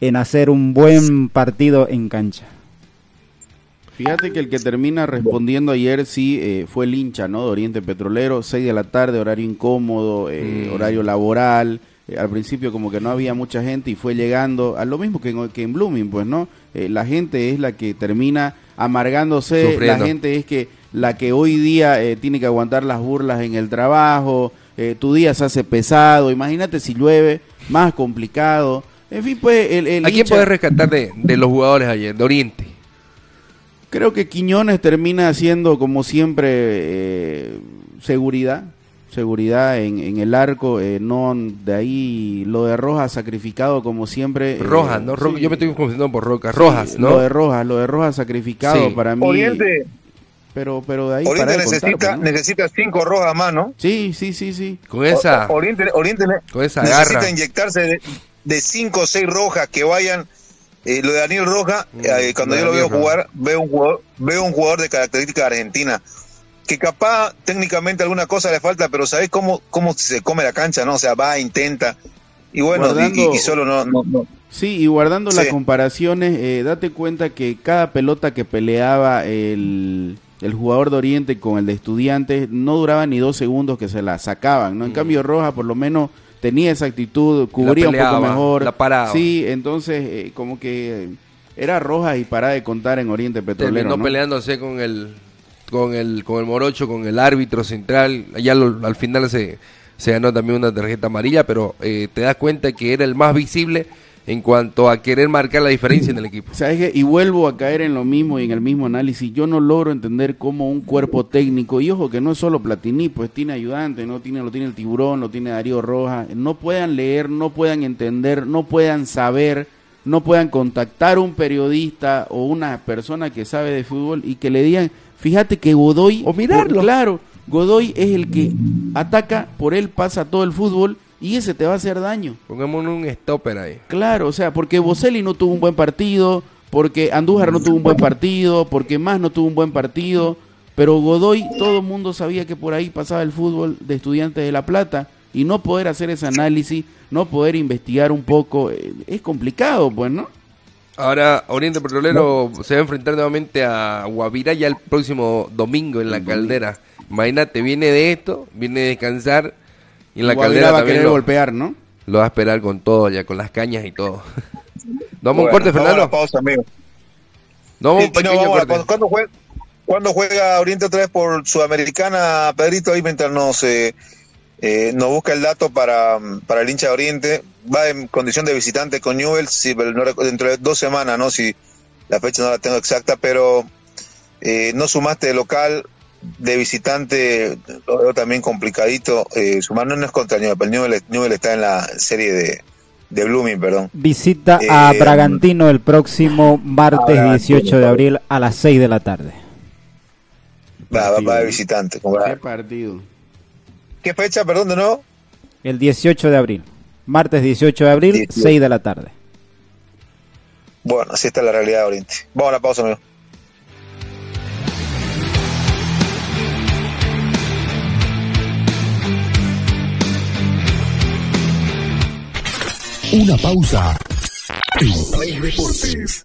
en hacer un buen partido en cancha. Fíjate que el que termina respondiendo ayer sí eh, fue el hincha, ¿no? De Oriente Petrolero, 6 de la tarde, horario incómodo, mm. horario laboral. al principio como que no había mucha gente y fue llegando a lo mismo que en, que en Blooming, pues, ¿no? la gente es la que termina amargándose, la gente es que la que hoy día eh, tiene que aguantar las burlas en el trabajo, eh, tu día se hace pesado, imagínate si llueve, más complicado. En fin, pues el... el ¿A quién puedes rescatar de, los jugadores ayer, de Oriente? Creo que Quiñones termina haciendo, como siempre, eh, seguridad seguridad en, en el arco, eh, no de ahí lo de Rojas sacrificado como siempre. Eh, Rojas, ¿no? yo me estoy confundiendo por Rojas. Rojas, ¿no? Lo de Rojas, lo de Rojas sacrificado para mí. Oriente. Pero, pero de ahí Oriente necesita, necesita cinco rojas más, ¿no? Sí, sí, sí, sí. Con esa. Oriente, Oriente con esa necesita inyectarse de, cinco o seis rojas que vayan. Eh, lo de Daniel Roja, mm, cuando yo lo veo jugar, veo un jugador, veo un jugador de característica argentina que capaz técnicamente alguna cosa le falta, pero ¿sabés cómo, cómo se come la cancha? no O sea, va, intenta. Y bueno, y, solo no, no, Sí, y guardando las comparaciones, eh, date cuenta que cada pelota que peleaba el, el, jugador de Oriente con el de Estudiantes no duraba ni dos segundos que se la sacaban, ¿no? En mm. cambio, Roja por lo menos tenía esa actitud, cubría un poco mejor. La paraba. Sí, entonces eh, como que era Roja y para de contar en Oriente Petrolero. Terminó peleándose con el con el, con el Morocho, con el árbitro central. Ya al final se, se ganó también una tarjeta amarilla, pero eh, te das cuenta que era el más visible en cuanto a querer marcar la diferencia en el equipo. ¿Sabes Y vuelvo a caer en lo mismo y en el mismo análisis. Yo no logro entender cómo un cuerpo técnico, y ojo que no es solo Platini, pues tiene ayudante, no tiene, lo tiene el tiburón, lo tiene Darío Roja, no puedan leer, no puedan entender, no puedan saber, no puedan contactar un periodista o una persona que sabe de fútbol y que le digan, Fíjate que Godoy. O mirarlo. claro, Godoy es el que ataca, por él pasa todo el fútbol y ese te va a hacer daño. Pongamos un stopper ahí. Claro, o sea, porque Boselli no tuvo un buen partido, porque Andújar no tuvo un buen partido, porque Más no tuvo un buen partido, pero Godoy, todo el mundo sabía que por ahí pasaba el fútbol de Estudiantes de La Plata y no poder hacer ese análisis, no poder investigar un poco, eh, es complicado, pues, ¿no? Ahora Oriente Petrolero se va a enfrentar nuevamente a Guavirá ya el próximo domingo en la caldera. Imagínate, viene de esto, viene de descansar y en la caldera va a querer golpear, ¿no? Lo va a esperar con todo, ya con las cañas y todo. ¿Damos un corte, Fernando? pausa, amigo. No, un pequeño corte. ¿Cuándo juega, Oriente otra vez por Sudamericana, Pedrito? Ahí mientras nos, eh, eh, nos busca el dato para, para el hincha de Oriente va en condición de visitante con Newell's si, dentro de dos semanas, ¿no? Si la fecha no la tengo exacta, pero eh, no sumaste de local, de visitante, lo veo también complicadito. Eh, sumar no es contra Newell, pero Newell, está en la serie de, de Blooming, perdón. Visita a eh, Bragantino el próximo martes 18 de abril a las 6 de la tarde. Va, va, de visitante. ¿Qué partido? ¿Qué fecha, perdón, de nuevo? El 18 de abril martes 18 de abril, 6 de la tarde. Bueno, así está la realidad de Oriente. Vamos a la pausa, amigo. Una pausa en Play Deportes.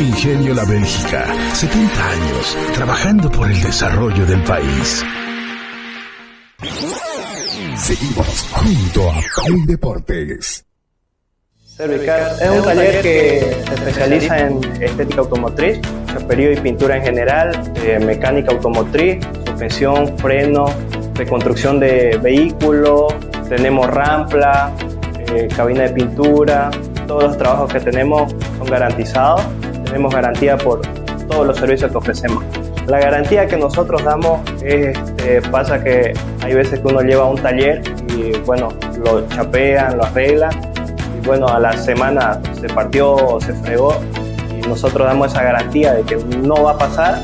Ingenio La Bélgica, 70 años trabajando por el desarrollo del país. Seguimos junto a Play Deportes. Cervical es un taller que se especializa en estética automotriz, chaperío y pintura en general, eh, mecánica automotriz, suspensión, freno, reconstrucción de vehículos, tenemos rampla, eh, cabina de pintura, todos los trabajos que tenemos son garantizados, tenemos garantía por todos los servicios que ofrecemos. La garantía que nosotros damos es, este, pasa que hay veces que uno lleva un taller y bueno, lo chapean, lo arreglan. Y bueno, a la semana se partió o se fregó nosotros damos esa garantía de que no va a pasar.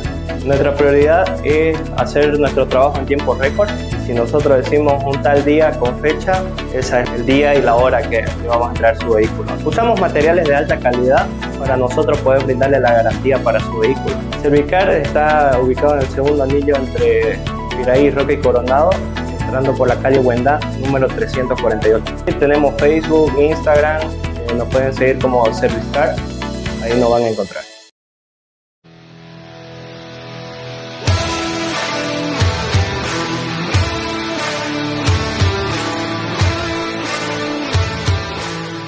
Nuestra prioridad es hacer nuestro trabajo en tiempo récord. Si nosotros decimos un tal día con fecha, ese es el día y la hora que vamos a entregar su vehículo. Usamos materiales de alta calidad para nosotros poder brindarle la garantía para su vehículo. Cervicar está ubicado en el segundo anillo entre Piraí, Roque y Coronado, entrando por la calle Huenda, número 348. Tenemos Facebook, Instagram, eh, nos pueden seguir como Cervicar, ahí nos van a encontrar.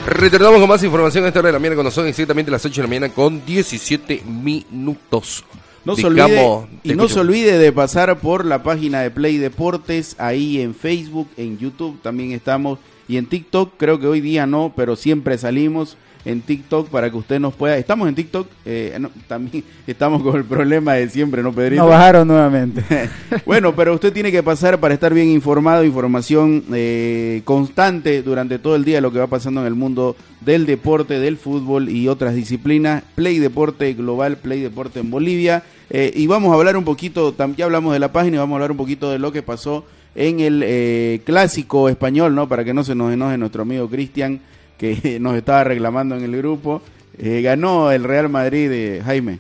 Retornamos con más información a esta hora de la mañana cuando son exactamente las 8 de la mañana con 17 minutos. No se olvide, y no escucho. se olvide de pasar por la página de Play Deportes, ahí en Facebook, en YouTube también estamos, y en TikTok, creo que hoy día no, pero siempre salimos en TikTok para que usted nos pueda... Estamos en TikTok, eh, no, también estamos con el problema de siempre, ¿no, Pedrito? Nos bajaron nuevamente. Bueno, pero usted tiene que pasar para estar bien informado, información eh, constante durante todo el día de lo que va pasando en el mundo del deporte, del fútbol y otras disciplinas. Play Deporte Global, Play Deporte en Bolivia. Eh, y vamos a hablar un poquito, ya hablamos de la página y vamos a hablar un poquito de lo que pasó en el eh, clásico español, ¿no? Para que no se nos enoje nuestro amigo Cristian, que nos estaba reclamando en el grupo. Eh, ganó el Real Madrid, eh, Jaime.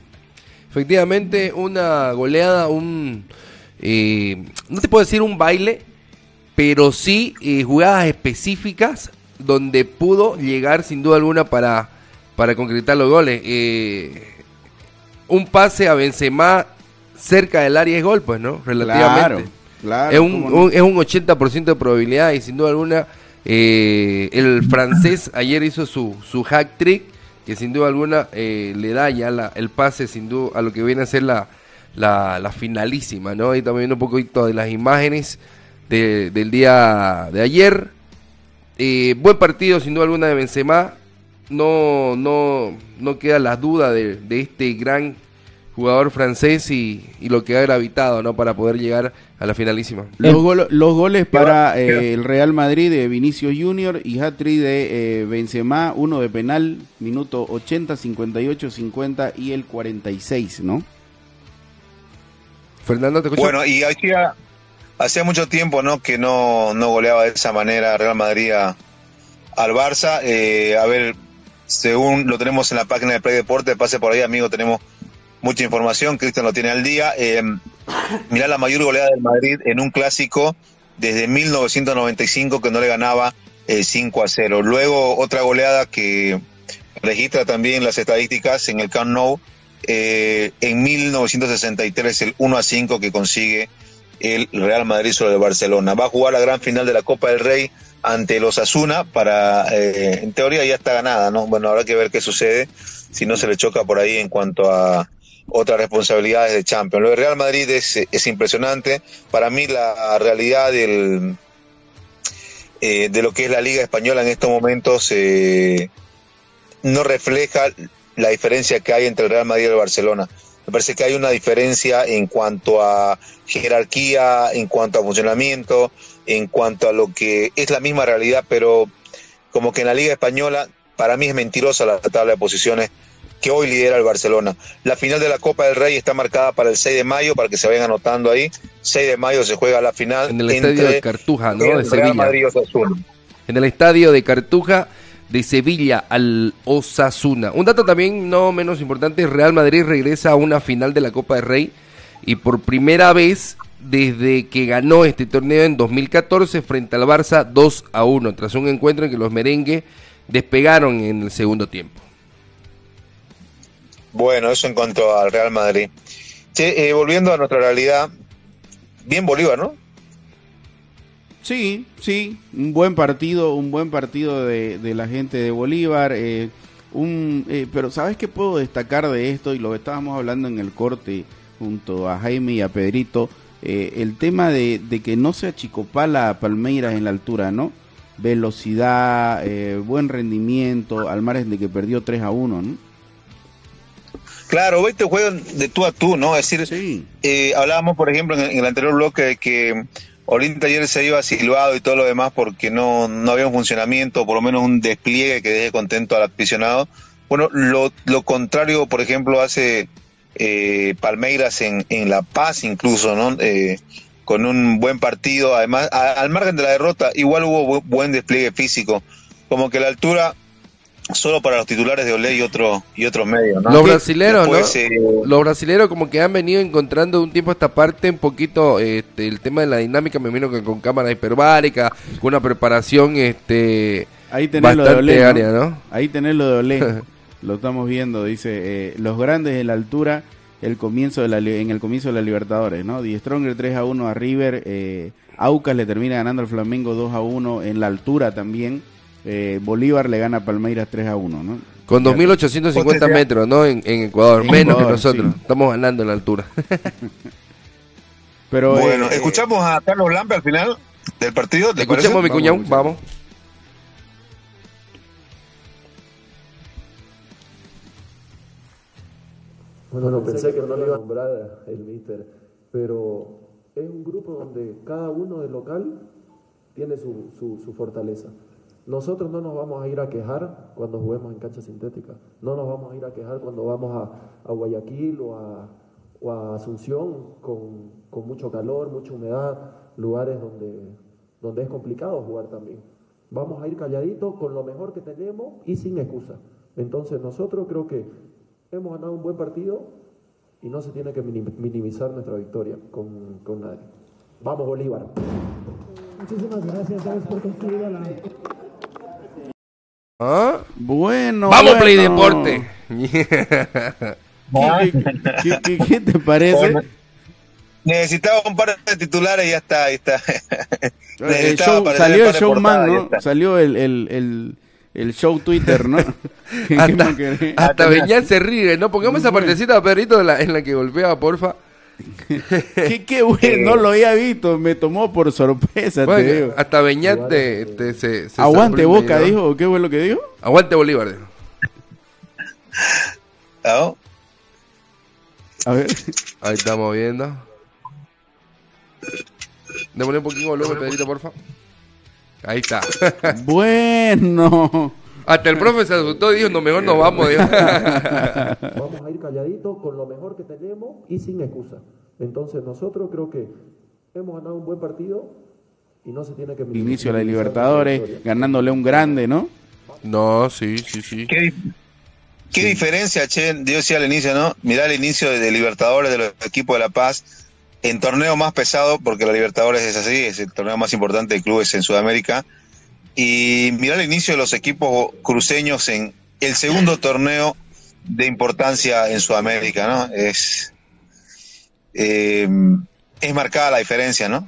Efectivamente, una goleada, un... eh, no te puedo decir un baile, pero sí eh, jugadas específicas donde pudo llegar sin duda alguna para, para concretar los goles. Un pase a Benzema cerca del área es gol, pues, ¿no? Relativamente. Claro, es, un, no. un- es un 80% de probabilidad y sin duda alguna eh, el francés ayer hizo su, su hack trick que sin duda alguna eh, le da ya la- el pase sin duda a lo que viene a ser la, la, finalísima, ¿no? Y también un poquito de las imágenes de- del día de ayer. Eh, buen partido sin duda alguna de Benzema. No, no, no queda la duda de, de este gran jugador francés y, y lo que ha gravitado, ¿no? Para poder llegar a la finalísima. Los, gol- los goles para eh, el Real Madrid de Vinicius Junior y hat-trick de eh, Benzema, uno de penal, minuto 80, 58, 50 y el 46, ¿no? Fernando, te escucho. Bueno, y hacía, hacía mucho tiempo ¿no? que no, no goleaba de esa manera Real Madrid a- al Barça. Eh, a ver, según lo tenemos en la página de Play Deporte, pase por ahí, amigo, tenemos mucha información. Cristian lo tiene al día. Eh, mirá la mayor goleada del Madrid en un clásico desde 1995 que no le ganaba eh, 5 a 0. Luego otra goleada que registra también las estadísticas en el Camp Nou eh, en 1963 el 1 a 5 que consigue el Real Madrid sobre el Barcelona. Va a jugar la gran final de la Copa del Rey ante los Asuna para, eh, en teoría ya está ganada, ¿no? Bueno, habrá que ver qué sucede si no se le choca por ahí en cuanto a otras responsabilidades de Champions. Lo de Real Madrid es, es impresionante. Para mí la realidad eh, de lo que es la Liga Española en estos momentos eh, no refleja la diferencia que hay entre el Real Madrid y el Barcelona. Me parece que hay una diferencia en cuanto a jerarquía, en cuanto a funcionamiento, en cuanto a lo que es la misma realidad, pero como que en la Liga Española, para mí es mentirosa la tabla de posiciones que hoy lidera el Barcelona. La final de la Copa del Rey está marcada para el 6 de mayo, para que se vayan anotando ahí. 6 de mayo se juega la final. En el estadio de Cartuja, ¿no? De Real Sevilla. Madrid Osasuna. En el estadio de Cartuja de Sevilla al Osasuna. Un dato también no menos importante, Real Madrid regresa a una final de la Copa del Rey y por primera vez desde que ganó este torneo en 2014 frente al Barça 2 a 1, tras un encuentro en que los merengues despegaron en el segundo tiempo. Bueno, eso en cuanto al Real Madrid. Che, eh, volviendo a nuestra realidad, bien Bolívar, ¿no? Sí, sí, un buen partido, un buen partido de, la gente de Bolívar. eh, un, eh, pero ¿sabes qué puedo destacar de esto? Y lo estábamos hablando en el corte junto a Jaime y a Pedrito, eh, el tema de, que no se achicopala Palmeiras en la altura, ¿no? Velocidad, buen rendimiento, al margen de que perdió 3 a 1, ¿no? Claro, este juego de tú a tú, ¿no? Es decir, eh, hablábamos, por ejemplo, en el, en el anterior bloque de que Oriente ayer se iba silbado y todo lo demás porque no, no había un funcionamiento, por lo menos un despliegue que deje contento al aficionado. Bueno, lo, lo contrario, por ejemplo, hace eh, Palmeiras en, en La Paz incluso, ¿no? Eh, con un buen partido, además, a- al margen de la derrota, igual hubo bu- buen despliegue físico. Como que la altura solo para los titulares de Olé y otro y otros medios, ¿no? Los brasileros, Después, ¿no? eh, Los brasileros como que han venido encontrando de un tiempo a esta parte un poquito este, el tema de la dinámica, me imagino que con cámara hiperbárica, con una preparación este Ahí tenés lo de bastante Olé, ¿no? área, ¿no? Ahí tenés lo de Olé. lo estamos viendo, dice, eh, los grandes en la altura, el comienzo de la, li- en el comienzo de la Libertadores, ¿no? Die Stronger 3 a 1 a River, eh, Aucas le termina ganando al Flamengo 2 a 1 en la altura también. Eh, Bolívar le gana a Palmeiras 3 a 1, ¿no? Con 2.850 metros, ¿no? En, en Ecuador, En menos que nosotros. sí. Estamos ganando en la altura. Pero, bueno, eh, escuchamos a Carlos Lampe al final del partido. ¿te Escuchemos a mi cuñado, vamos. Bueno, pensé que no le iba a nombrar el míster, pero es un grupo donde cada uno del local tiene su, su, su fortaleza. Nosotros no nos vamos a ir a quejar cuando juguemos en cancha sintética, no nos vamos a ir a quejar cuando vamos a, Guayaquil o a, Asunción con, mucho calor, mucha humedad, lugares donde, es complicado jugar también. Vamos a ir calladitos con lo mejor que tenemos y sin excusa. Entonces nosotros creo que hemos ganado un buen partido y no se tiene que minim- minimizar nuestra victoria con, con nadie. Vamos Bolívar. Muchísimas gracias, ¿sabes por a la... ¿Ah? Bueno. Vamos, bueno. Play Deporte. ¿Qué, qué- qué- qué te parece? Bueno, necesitaba un par de titulares y ya está, ahí está. El show- salió el showman, ¿no? Salió el, el, el, el show Twitter, ¿no? ¿Qué- qué hasta hasta se ríe, ¿no? Pongamos esa partecita, Pedrito, en la, en la que golpea, porfa. Qué, qué bueno, no lo había visto, me tomó por sorpresa, te Bueno, digo. hasta Beñat te, te- se, se Aguante Boca, ¿no? dijo, ¿o ¿qué fue lo que dijo? Aguante Bolívar. dijo. ¿Ah? A ver. Ahí estamos viendo. Démosle un poquito de volumen, Pedrito, porfa. Ahí está. Bueno. Hasta el profe se asustó y dijo, no, mejor no vamos. dijo. Vamos a ir calladitos con lo mejor que tenemos y sin excusa. Entonces nosotros creo que hemos ganado un buen partido y no se tiene que minimizar Inicio de la Libertadores, ganándole un grande, ¿no? No, sí, sí, sí. ¿Qué, di- qué diferencia, Che? Yo decía al inicio, ¿no? Mirá el inicio de, de Libertadores de los equipos de La Paz en torneo más pesado, porque la Libertadores es así, es el torneo más importante de clubes en Sudamérica. Y mirá el inicio de los equipos cruceños en el segundo torneo de importancia en Sudamérica, ¿no? Es, eh, es marcada la diferencia, ¿no?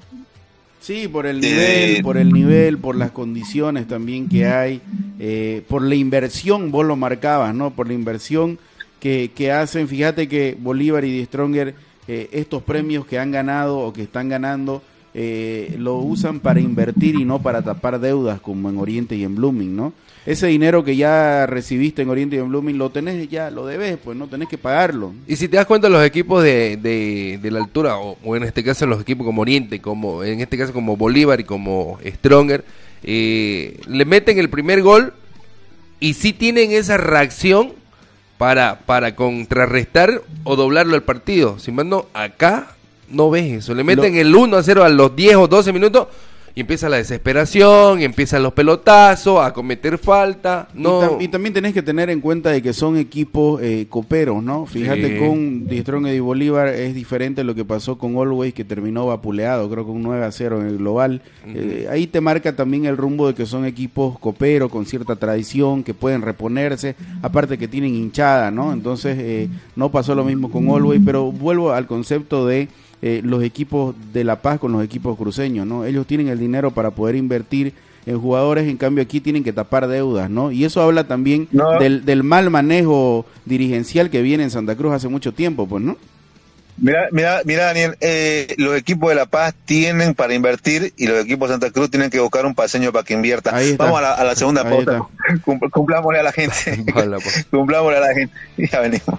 Sí, por el Eh, nivel, por el nivel, por las condiciones también que hay, eh, por la inversión, vos lo marcabas, ¿no? Por la inversión que, que hacen. Fíjate que Bolívar y Die Stronger, eh, estos premios que han ganado o que están ganando, eh, lo usan para invertir y no para tapar deudas como en Oriente y en Blooming, ¿no? Ese dinero que ya recibiste en Oriente y en Blooming lo tenés ya, lo debes, pues no tenés que pagarlo. Y si te das cuenta, los equipos de, de, de la altura, o, en este caso los equipos como Oriente, como en este caso como Bolívar y como Stronger, eh, le meten el primer gol y sí tienen esa reacción para, para contrarrestar o doblarlo al partido. Sin embargo, acá no ves eso. Le meten el 1 a 0 a los 10 o 12 minutos y empieza la desesperación, y empiezan los pelotazos, a cometer falta. No, Y, tam- y también tenés que tener en cuenta de que son equipos eh, coperos, ¿no? Fíjate Sí. con Die Stronger y Bolívar es diferente lo que pasó con Always, que terminó vapuleado, creo que un 9 a 0 en el global. Eh, ahí te marca también el rumbo de que son equipos coperos, con cierta tradición, que pueden reponerse, aparte que tienen hinchada, ¿no? Entonces eh, no pasó lo mismo con Always, pero vuelvo al concepto de eh, los equipos de La Paz con los equipos cruceños, ¿no? Ellos tienen el dinero para poder invertir en jugadores, en cambio aquí tienen que tapar deudas, ¿no? Y eso habla también No. del, del mal manejo dirigencial que viene en Santa Cruz hace mucho tiempo, pues, ¿no? Mira, mira, mira, Daniel, eh, los equipos de La Paz tienen para invertir y los equipos de Santa Cruz tienen que buscar un paseño para que invierta. Vamos a la, a la segunda pauta. Cum- Cumplámosle a la gente. Pues. Cumplámosle a la gente. Ya venimos.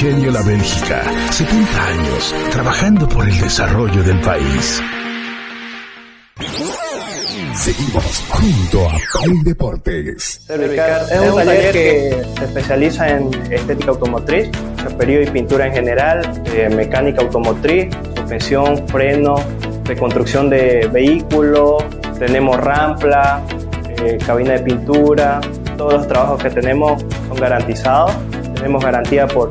La Bélgica, 70 años trabajando por el desarrollo del país. Seguimos junto a Play Deportes. Es un taller que se especializa en estética automotriz, chaperío y pintura en general, eh, mecánica automotriz, suspensión, freno, reconstrucción de vehículos, tenemos rampla, eh, cabina de pintura, todos los trabajos que tenemos son garantizados, tenemos garantía por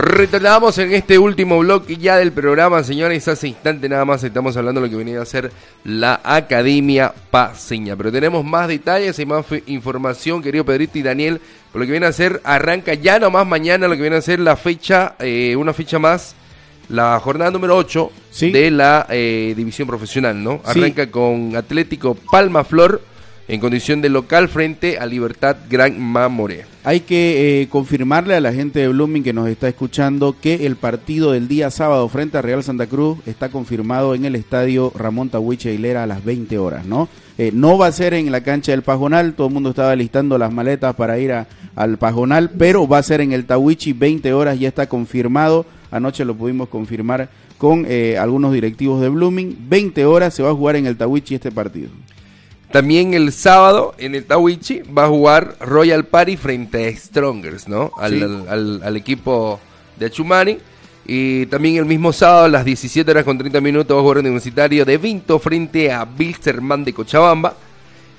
Retornamos en este último bloque ya del programa, señores. Hace instante nada más estamos hablando de lo que venía a ser la Academia Paseña. Pero tenemos más detalles y más información, querido Pedrito y Daniel. Por lo que viene a ser, arranca ya nomás mañana lo que viene a ser la fecha, eh, una fecha más, la jornada número 8 de la eh, división profesional, ¿no? Sí. Arranca con Atlético Palma Flor en condición de local frente a Libertad Gran Mamoré. Hay que eh, confirmarle a la gente de Blooming que nos está escuchando que el partido del día sábado frente a Real Santa Cruz está confirmado en el estadio Ramón Tahuiche Hilera a las 20 horas, ¿no? Eh, no va a ser en la cancha del Pajonal, todo el mundo estaba listando las maletas para ir al Pajonal, pero va a ser en el Tahuichi 20 horas, ya está confirmado. anoche lo pudimos confirmar con eh, algunos directivos de Blooming. 20 horas se va a jugar en el Tawichi este partido. También el sábado en el Tawichi va a jugar Royal Party frente a Strongers, ¿no? Al, Sí. al- al- al equipo de Achumani. Y también el mismo sábado a las 17 horas con 30 minutos va a jugar Universitario de Vinto frente a Bilsterman de Cochabamba.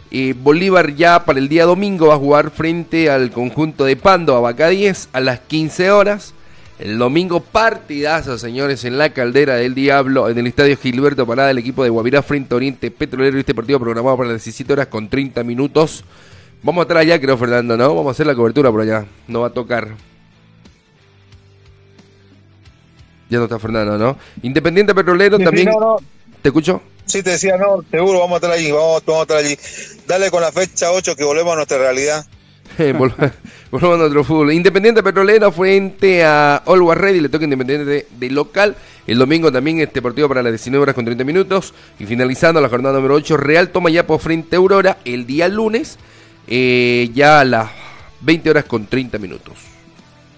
Y Bolívar ya para el día domingo va a jugar frente al conjunto de Pando, Abacá 10, a las 15 horas. El domingo partidazo, señores, en la caldera del Diablo, en el estadio Gilberto Parada, el equipo de Guavirá frente a Oriente Petrolero. Este partido programado para las 17 horas con 30 minutos. Vamos a estar allá, creo, Fernando, ¿no? Vamos a hacer la cobertura por allá. No va a tocar. Ya no está Fernando, ¿no? Independiente Petrolero Sí, sí, también. no, no. ¿Te escucho? Sí, te decía, no, seguro, vamos a estar allí, vamos, vamos a estar allí. Dale con la fecha 8 que volvemos a nuestra realidad. Eh, vol- Volvemos a nuestro fútbol. Independiente Petrolero frente a Always Ready, le toca Independiente de, de local. El domingo también este partido para las 19 horas con 30 minutos. Y finalizando la jornada número 8, Real Tomayapo frente a Aurora el día lunes, eh, ya a las 20 horas con 30 minutos.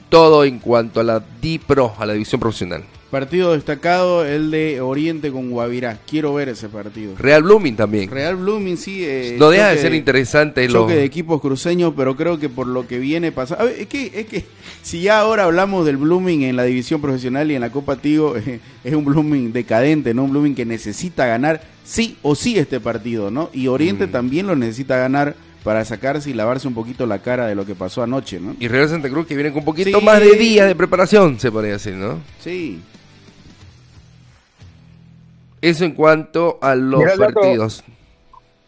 Todo en cuanto a la DIPRO, a la división profesional. Partido destacado, el de Oriente con Guavirá. Quiero ver ese partido. Real Blooming también. Real Blooming sí. eh, No deja de ser interesante lo- Choque de equipos cruceños, pero creo que por lo que viene pasando. Es que, es que si ya ahora hablamos del Blooming en la división profesional y en la Copa Tigo, eh, es un Blooming decadente, ¿no? Un Blooming que necesita ganar sí o sí este partido, ¿no? Y Oriente también lo necesita ganar para sacarse y lavarse un poquito la cara de lo que pasó anoche, ¿no? Y Real Santa Cruz que viene con un poquito Sí. más de días de preparación, se podría decir, ¿no? Sí. Eso en cuanto a los Mira partidos.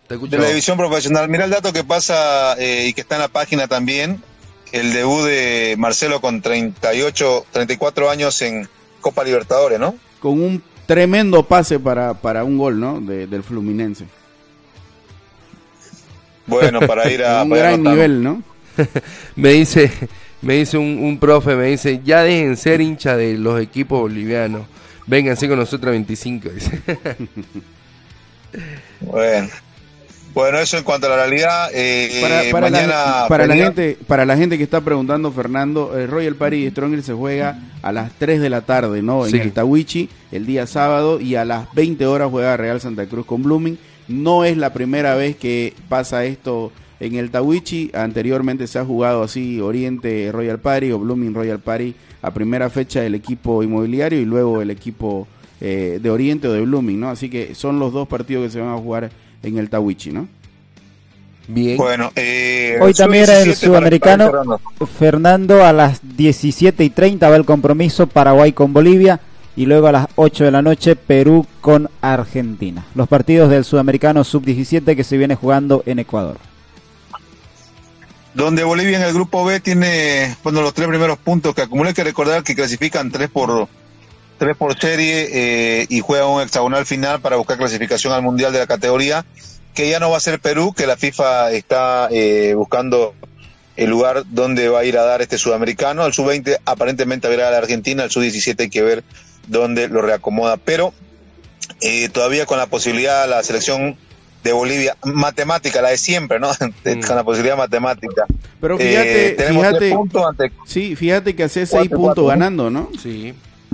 Te. De la división profesional. Mira el dato que pasa eh, y que está en la página también. El debut de Marcelo con 38, 34 años en Copa Libertadores, ¿no? Con un tremendo pase para, para un gol, ¿no? De- del Fluminense. Bueno, para ir a... un para ir gran nivel, ¿no? me dice, me dice un, un profe, me dice, ya dejen ser hincha de los equipos bolivianos. Vénganse con nosotros a 25, dice. Bueno. Bueno, eso en cuanto a la realidad. eh, para, para mañana la, para la gente para la gente que está preguntando Fernando el Royal Party Stronger se juega a las 3 de la tarde no en Sí. el Tawichi el día sábado y a las 20 horas juega Real Santa Cruz con Blooming no es la primera vez que pasa esto en el Tawichi anteriormente se ha jugado así Oriente Royal Party o Blooming Royal Party a primera fecha el equipo inmobiliario y luego el equipo eh, de Oriente o de Blooming no así que son los dos partidos que se van a jugar en el Tawichi no Bien. Bueno, eh, Hoy también era el sub-17 para sudamericano. Fernando, a las 17 y 30 va el compromiso Paraguay con Bolivia y luego a las 8 de la noche Perú con Argentina. Los partidos del sudamericano sub-17 que se viene jugando en Ecuador. Donde Bolivia en el grupo B tiene bueno, los tres primeros puntos que acumula. Hay que recordar que clasifican tres por tres por serie eh, y juegan un hexagonal final para buscar clasificación al mundial de la categoría, que ya no va a ser Perú, que la FIFA está eh, buscando el lugar donde va a ir a dar este sudamericano. Al sub-20 aparentemente a la Argentina, al sub-17 hay que ver dónde lo reacomoda, pero eh, todavía con la posibilidad la selección de Bolivia, matemática, la de siempre, ¿no? con la posibilidad matemática. Pero Eh, fíjate, tenemos fíjate, tres puntos ante sí, fíjate que hace seis puntos ganando, ¿no? Sí.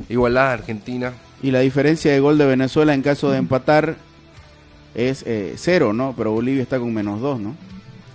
Igualdad Argentina. Y la diferencia de gol de Venezuela en caso de empatar es eh, cero, ¿no? Pero Bolivia está con menos dos, ¿no?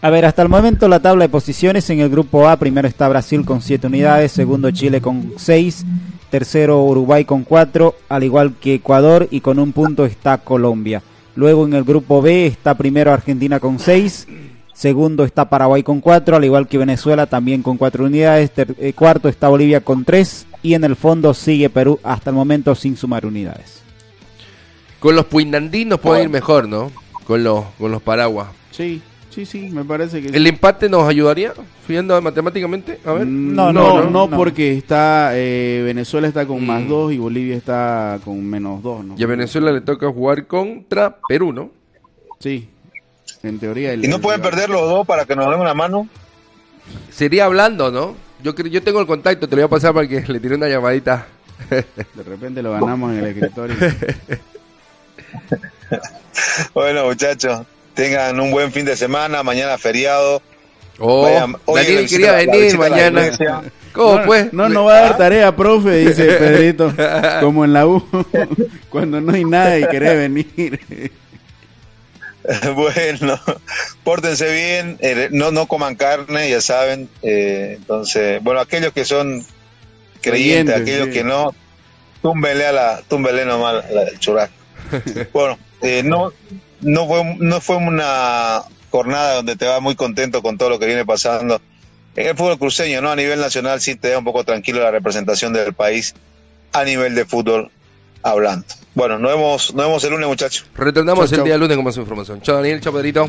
A ver, hasta el momento la tabla de posiciones en el grupo A, primero está Brasil con 7 unidades, segundo Chile con 6, tercero Uruguay con 4, al igual que Ecuador y con un punto está Colombia. Luego en el grupo B está primero Argentina con 6, segundo está Paraguay con 4, al igual que Venezuela también con 4 unidades, ter- eh, cuarto está Bolivia con 3 y en el fondo sigue Perú hasta el momento sin sumar unidades. Con los puinandinos pueden ir mejor, ¿no? Con los, con los paraguas. Sí, sí, sí, me parece que sí. ¿El empate nos ayudaría? Viendo matemáticamente, a ver. No, No, no, no, no, no. porque está eh, Venezuela está con más Mm. dos y Bolivia está con menos dos, ¿no? Y a Venezuela le toca jugar contra Perú, ¿no? Sí, en teoría. el- y no el pueden rival. perder los dos para que nos den una mano. Sería hablando, ¿no? Yo creo, yo tengo el contacto, te lo voy a pasar para que le tire una llamadita. De repente lo ganamos en el escritorio. Bueno, muchachos, tengan un buen fin de semana, mañana feriado. Oh, Vayan- la Daniel quería la venir la mañana. ¿Cómo no, pues? No, no va a dar tarea, profe, dice Pedrito. Como en la U, cuando no hay nada y querés venir. bueno, pórtense bien, eh, no, no coman carne, ya saben. eh, entonces, bueno, aquellos que son creyentes, aquellos sí. que no, túmbele a la, túmbele nomás la- el churrasco. bueno, eh, no, no fue, no fue una jornada donde te vas muy contento con todo lo que viene pasando. En el fútbol cruceño, ¿no? A nivel nacional sí te da un poco tranquilo la representación del país a nivel de fútbol hablando. Bueno, nos vemos, nos vemos el lunes, muchachos. Retornamos Chau, el chau. día lunes con más información. Chao Daniel, chao Pedrito.